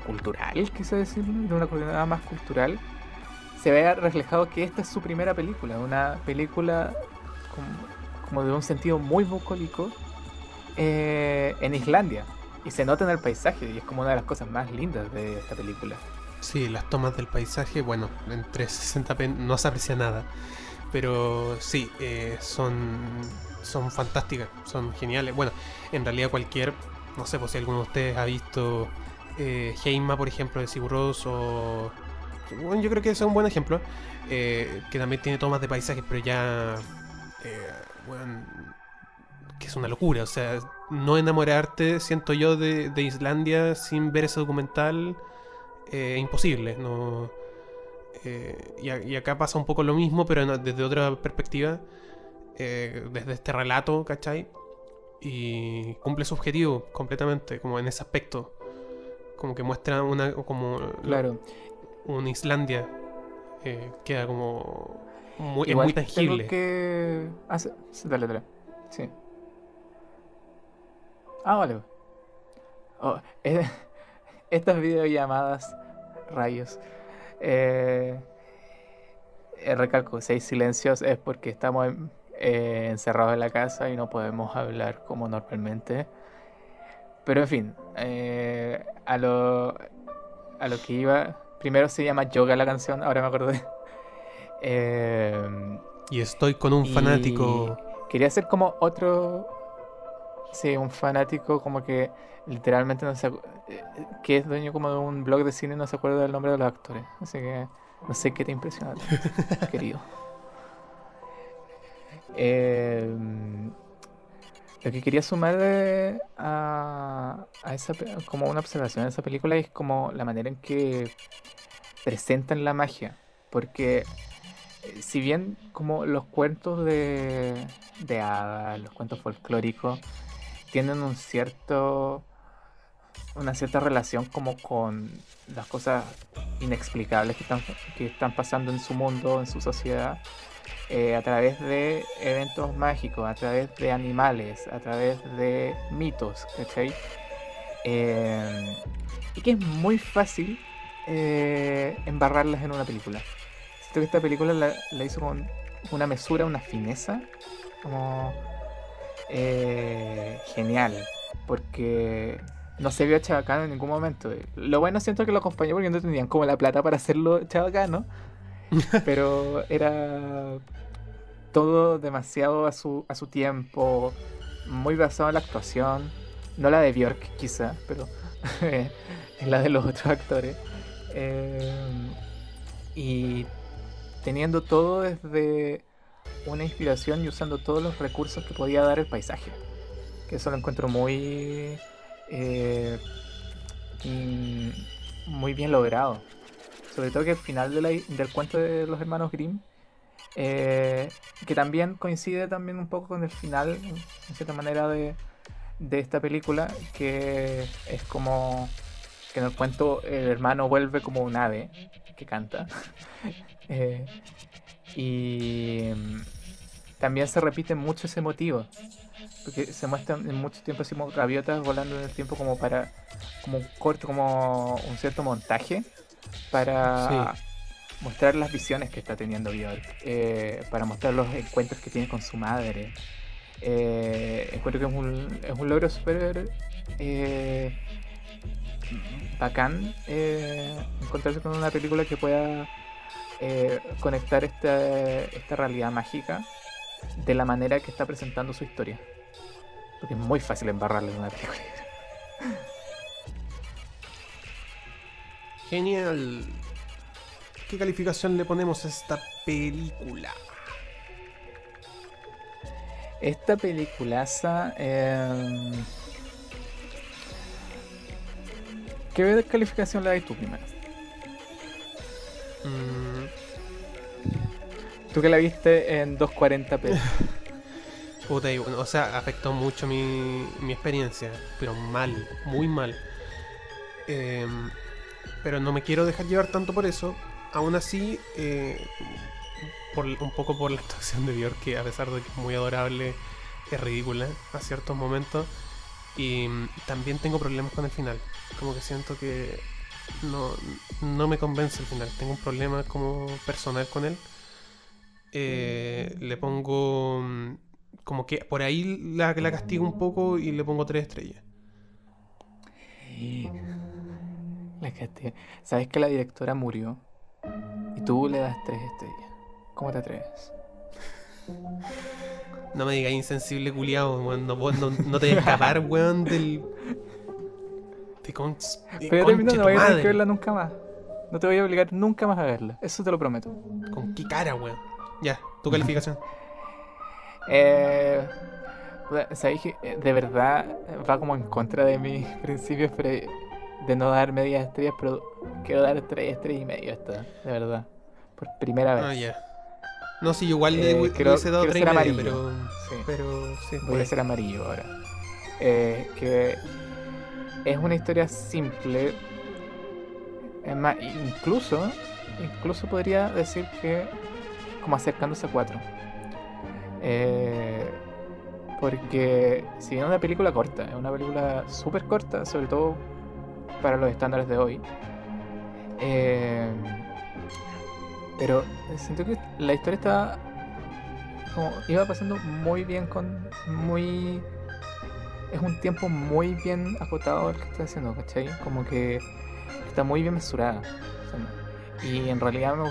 cultural, quise decirlo, de una coordenada más cultural, se vea reflejado que esta es su primera película, una película como, como de un sentido muy bucólico eh, en Islandia. Y se nota en el paisaje, y es como una de las cosas más lindas de esta película. Sí, las tomas del paisaje, bueno, en 360p no se aprecia nada. Pero sí, eh, son, son fantásticas, son geniales. Bueno, en realidad cualquier, no sé, pues si alguno de ustedes ha visto eh, Heima, por ejemplo, de Sigur Rós, o... Bueno, yo creo que ese es un buen ejemplo, eh, que también tiene tomas de paisajes, pero ya... bueno, que es una locura, o sea, no enamorarte, siento yo, de, de Islandia sin ver ese documental, eh, imposible, no... Eh, y, a- y acá pasa un poco lo mismo, pero desde otra perspectiva, eh, desde este relato, ¿cachai? Y cumple su objetivo completamente, como en ese aspecto. Como que muestra una como Claro. una Islandia eh, queda como muy, es muy tengo tangible. que... Ah, sí, sí, dale, dale. Sí. Ah, vale. Oh, eh, estas videollamadas, rayos. Eh, eh, recalco, hay silencios es porque estamos en- eh, encerrados en la casa y no podemos hablar como normalmente. Pero en fin, eh, a lo, a lo que iba, primero se llama Yoga la canción, ahora me acordé. Eh, Y estoy con un fanático. Quería ser como otro. Sí, un fanático como que literalmente no se eh, que es dueño como de un blog de cine y no se acuerda del nombre de los actores. Así que no sé qué te impresiona, querido. Eh, lo que quería sumar de- a, a esa como una observación de esa película es como la manera en que presentan la magia. Porque eh, si bien como los cuentos de, de hadas, los cuentos folclóricos, tienen un cierto una cierta relación como con las cosas inexplicables que están, que están pasando en su mundo, en su sociedad, eh, a través de eventos mágicos, a través de animales, a través de mitos, ¿cachai? Eh, y que es muy fácil eh, embarrarlas en una película. Siento que esta película la, la hizo con una mesura, una fineza, como eh, genial, porque no se vio chabacano en ningún momento. Lo bueno siento que lo acompañó porque no tenían como la plata para hacerlo chabacano, pero era todo demasiado a su, a su tiempo, muy basado en la actuación, no la de Björk quizá, pero en la de los otros actores. Eh, y teniendo todo desde una inspiración y usando todos los recursos que podía dar el paisaje. Que eso lo encuentro muy. eh, mm, muy bien logrado. Sobre todo que al final de del cuento de los hermanos Grimm, eh, que también coincide también un poco con el final, en cierta manera, de, de esta película, que es como que en el cuento el hermano vuelve como un ave que canta. Eh, y también se repite mucho ese motivo. Porque se muestran en mucho tiempo así como gaviotas volando en el tiempo como para como un corto, como un cierto montaje para mostrar las visiones que está teniendo Björk, eh, para mostrar los encuentros que tiene con su madre. Eh, encuentro que es un, es un logro súper eh, bacán eh, encontrarse con una película que pueda eh, conectar esta, esta realidad mágica de la manera que está presentando su historia. Porque es muy fácil embarrarle en una película. Genial. ¿Qué calificación le ponemos a esta película? Esta peliculaza. Eh, ¿Qué calificación le das tú primero? Mm, Tú que la viste en 240p. puta, o sea, afectó mucho mi, mi experiencia, pero mal, muy mal. Em, pero no me quiero dejar llevar tanto por eso. Aún así, eh, por, un poco por la actuación de Björk, que a pesar de que es muy adorable, es ridícula a ciertos momentos. Y mm, también tengo problemas con el final. Como que siento que no, no me convence el final. Tengo un problema como personal con él. Eh, le pongo mm, como que por ahí la, la castigo un poco y le pongo tres estrellas. La castiga. ¿Sabes que la directora murió? Y tú le das tres estrellas. ¿Cómo te atreves? No me digas insensible culiado, weón. No, no te voy a escapar, weón, del. De Pero termino, no voy a tener que verla nunca más. No te voy a obligar nunca más a verla. Eso te lo prometo. ¿Con qué cara, weón? Ya, tu calificación. Eh, ¿Sabéis que eh, de verdad va como en contra de mis principios pre- de no dar medias estrellas? Pero quiero dar tres estrellas y medio esta, de verdad. Por primera vez. Ah, ya. No, sí, igual le Eh, hu- creo- hubiese dado tres y medio, amarillo. pero. Sí. Pero sí, Voy a ser amarillo ahora. Eh, que es una historia simple. Es más, incluso, incluso podría decir que como acercándose a 4. Eh, porque si bien es una película corta, es una película súper corta, sobre todo para los estándares de hoy. eh, pero siento que la historia está como iba pasando muy bien con muy es un tiempo muy bien acotado el que está haciendo, ¿cachai? Como que está muy bien mesurada. y en realidad me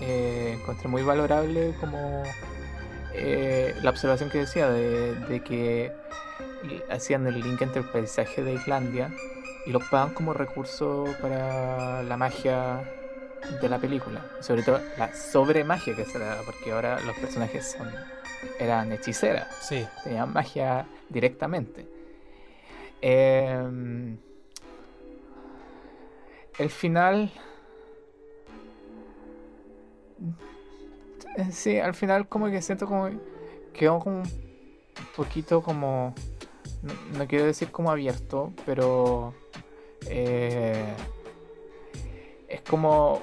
eh, encontré muy valorable como eh, la observación que decía de, de que hacían el link entre el paisaje de Islandia y lo ocupaban como recurso para la magia de la película. Sobre todo la sobre magia que se da, porque ahora los personajes son, eran hechiceras, Sí. tenían magia directamente. Em, el final. Eh, Sí, al final como que siento como quedó como un poquito como no, quiero decir como abierto, pero eh, es como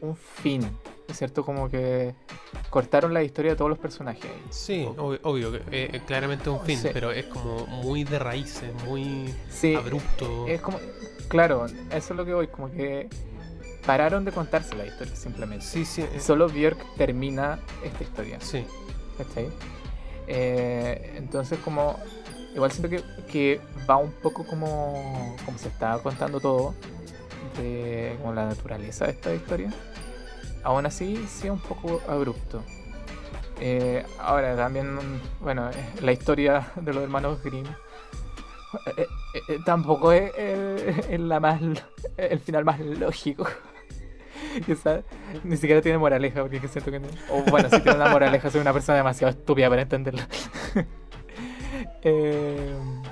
un fin, ¿no es cierto? Como que cortaron la historia de todos los personajes. Sí, obvio, obvio que eh, eh, claramente un fin, Sí. pero es como muy de raíces, muy Sí, abrupto. es como, claro, eso es lo que voy, como que pararon de contarse la historia simplemente. Sí, sí, eh, Solo Björk termina esta historia. sí. ¿cachai? Eh, entonces como igual siento que, que va un poco como, como se estaba contando todo de como la naturaleza de esta historia. Aún así, sí es un poco abrupto. Eh, ahora también, bueno, eh, la historia de los hermanos Grimm eh, tampoco es, la más el final más lógico. Quizás ni siquiera tiene moraleja, porque que siento que no- O bueno, si tiene una moraleja, soy una persona demasiado estúpida para entenderla.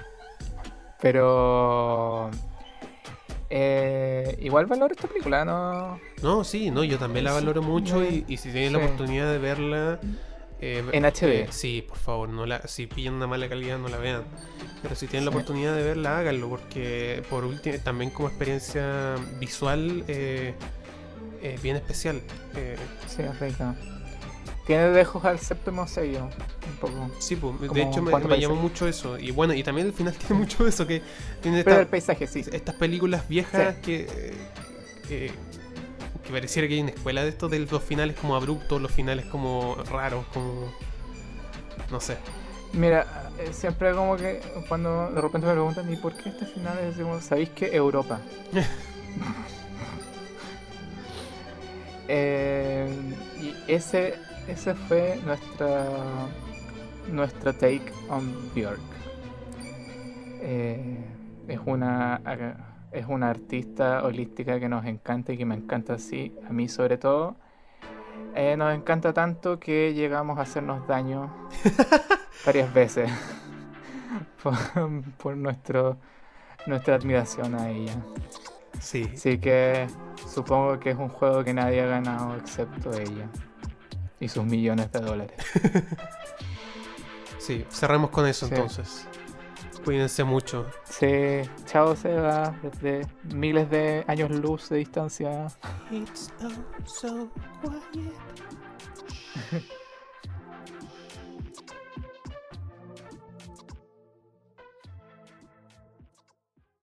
Pero. Eh, igual valoro esta película, ¿no? No, sí, no, yo también la valoro mucho y, y si tienen la oportunidad de verla eh, En HD. eh, sí, por favor, no la, si pillan una mala calidad no la vean. Pero si tienen la oportunidad de verla, háganlo, porque por último, también como experiencia visual, eh, es bien especial. Eh, Sí, es rica. Tiene dejos al séptimo sello, un poco. sí, pues, de Como hecho me, llamó mucho eso. Y bueno, y también el final tiene mucho eso, que tiene Pero el paisaje, sí. estas películas viejas Sí. que, eh, eh, que pareciera que hay una escuela de estos de los finales como abruptos, los finales como raros, como no sé. Mira, eh, siempre como que cuando de repente me preguntan, ¿y por qué este final? es Decimos, ¿sabéis que Europa? Eh, y ese, ese fue nuestra nuestra take on Björk. Eh, es una es una artista holística que nos encanta y que me encanta así, a mí sobre todo. Eh, nos encanta tanto que llegamos a hacernos daño varias veces por, por nuestro nuestra admiración a ella. Sí. Así que supongo que es un juego que nadie ha ganado excepto ella y sus millones de dólares. Sí, cerramos con eso Sí. entonces. Cuídense mucho. Sí, chao Seba, desde miles de años luz de distancia. It's so quiet.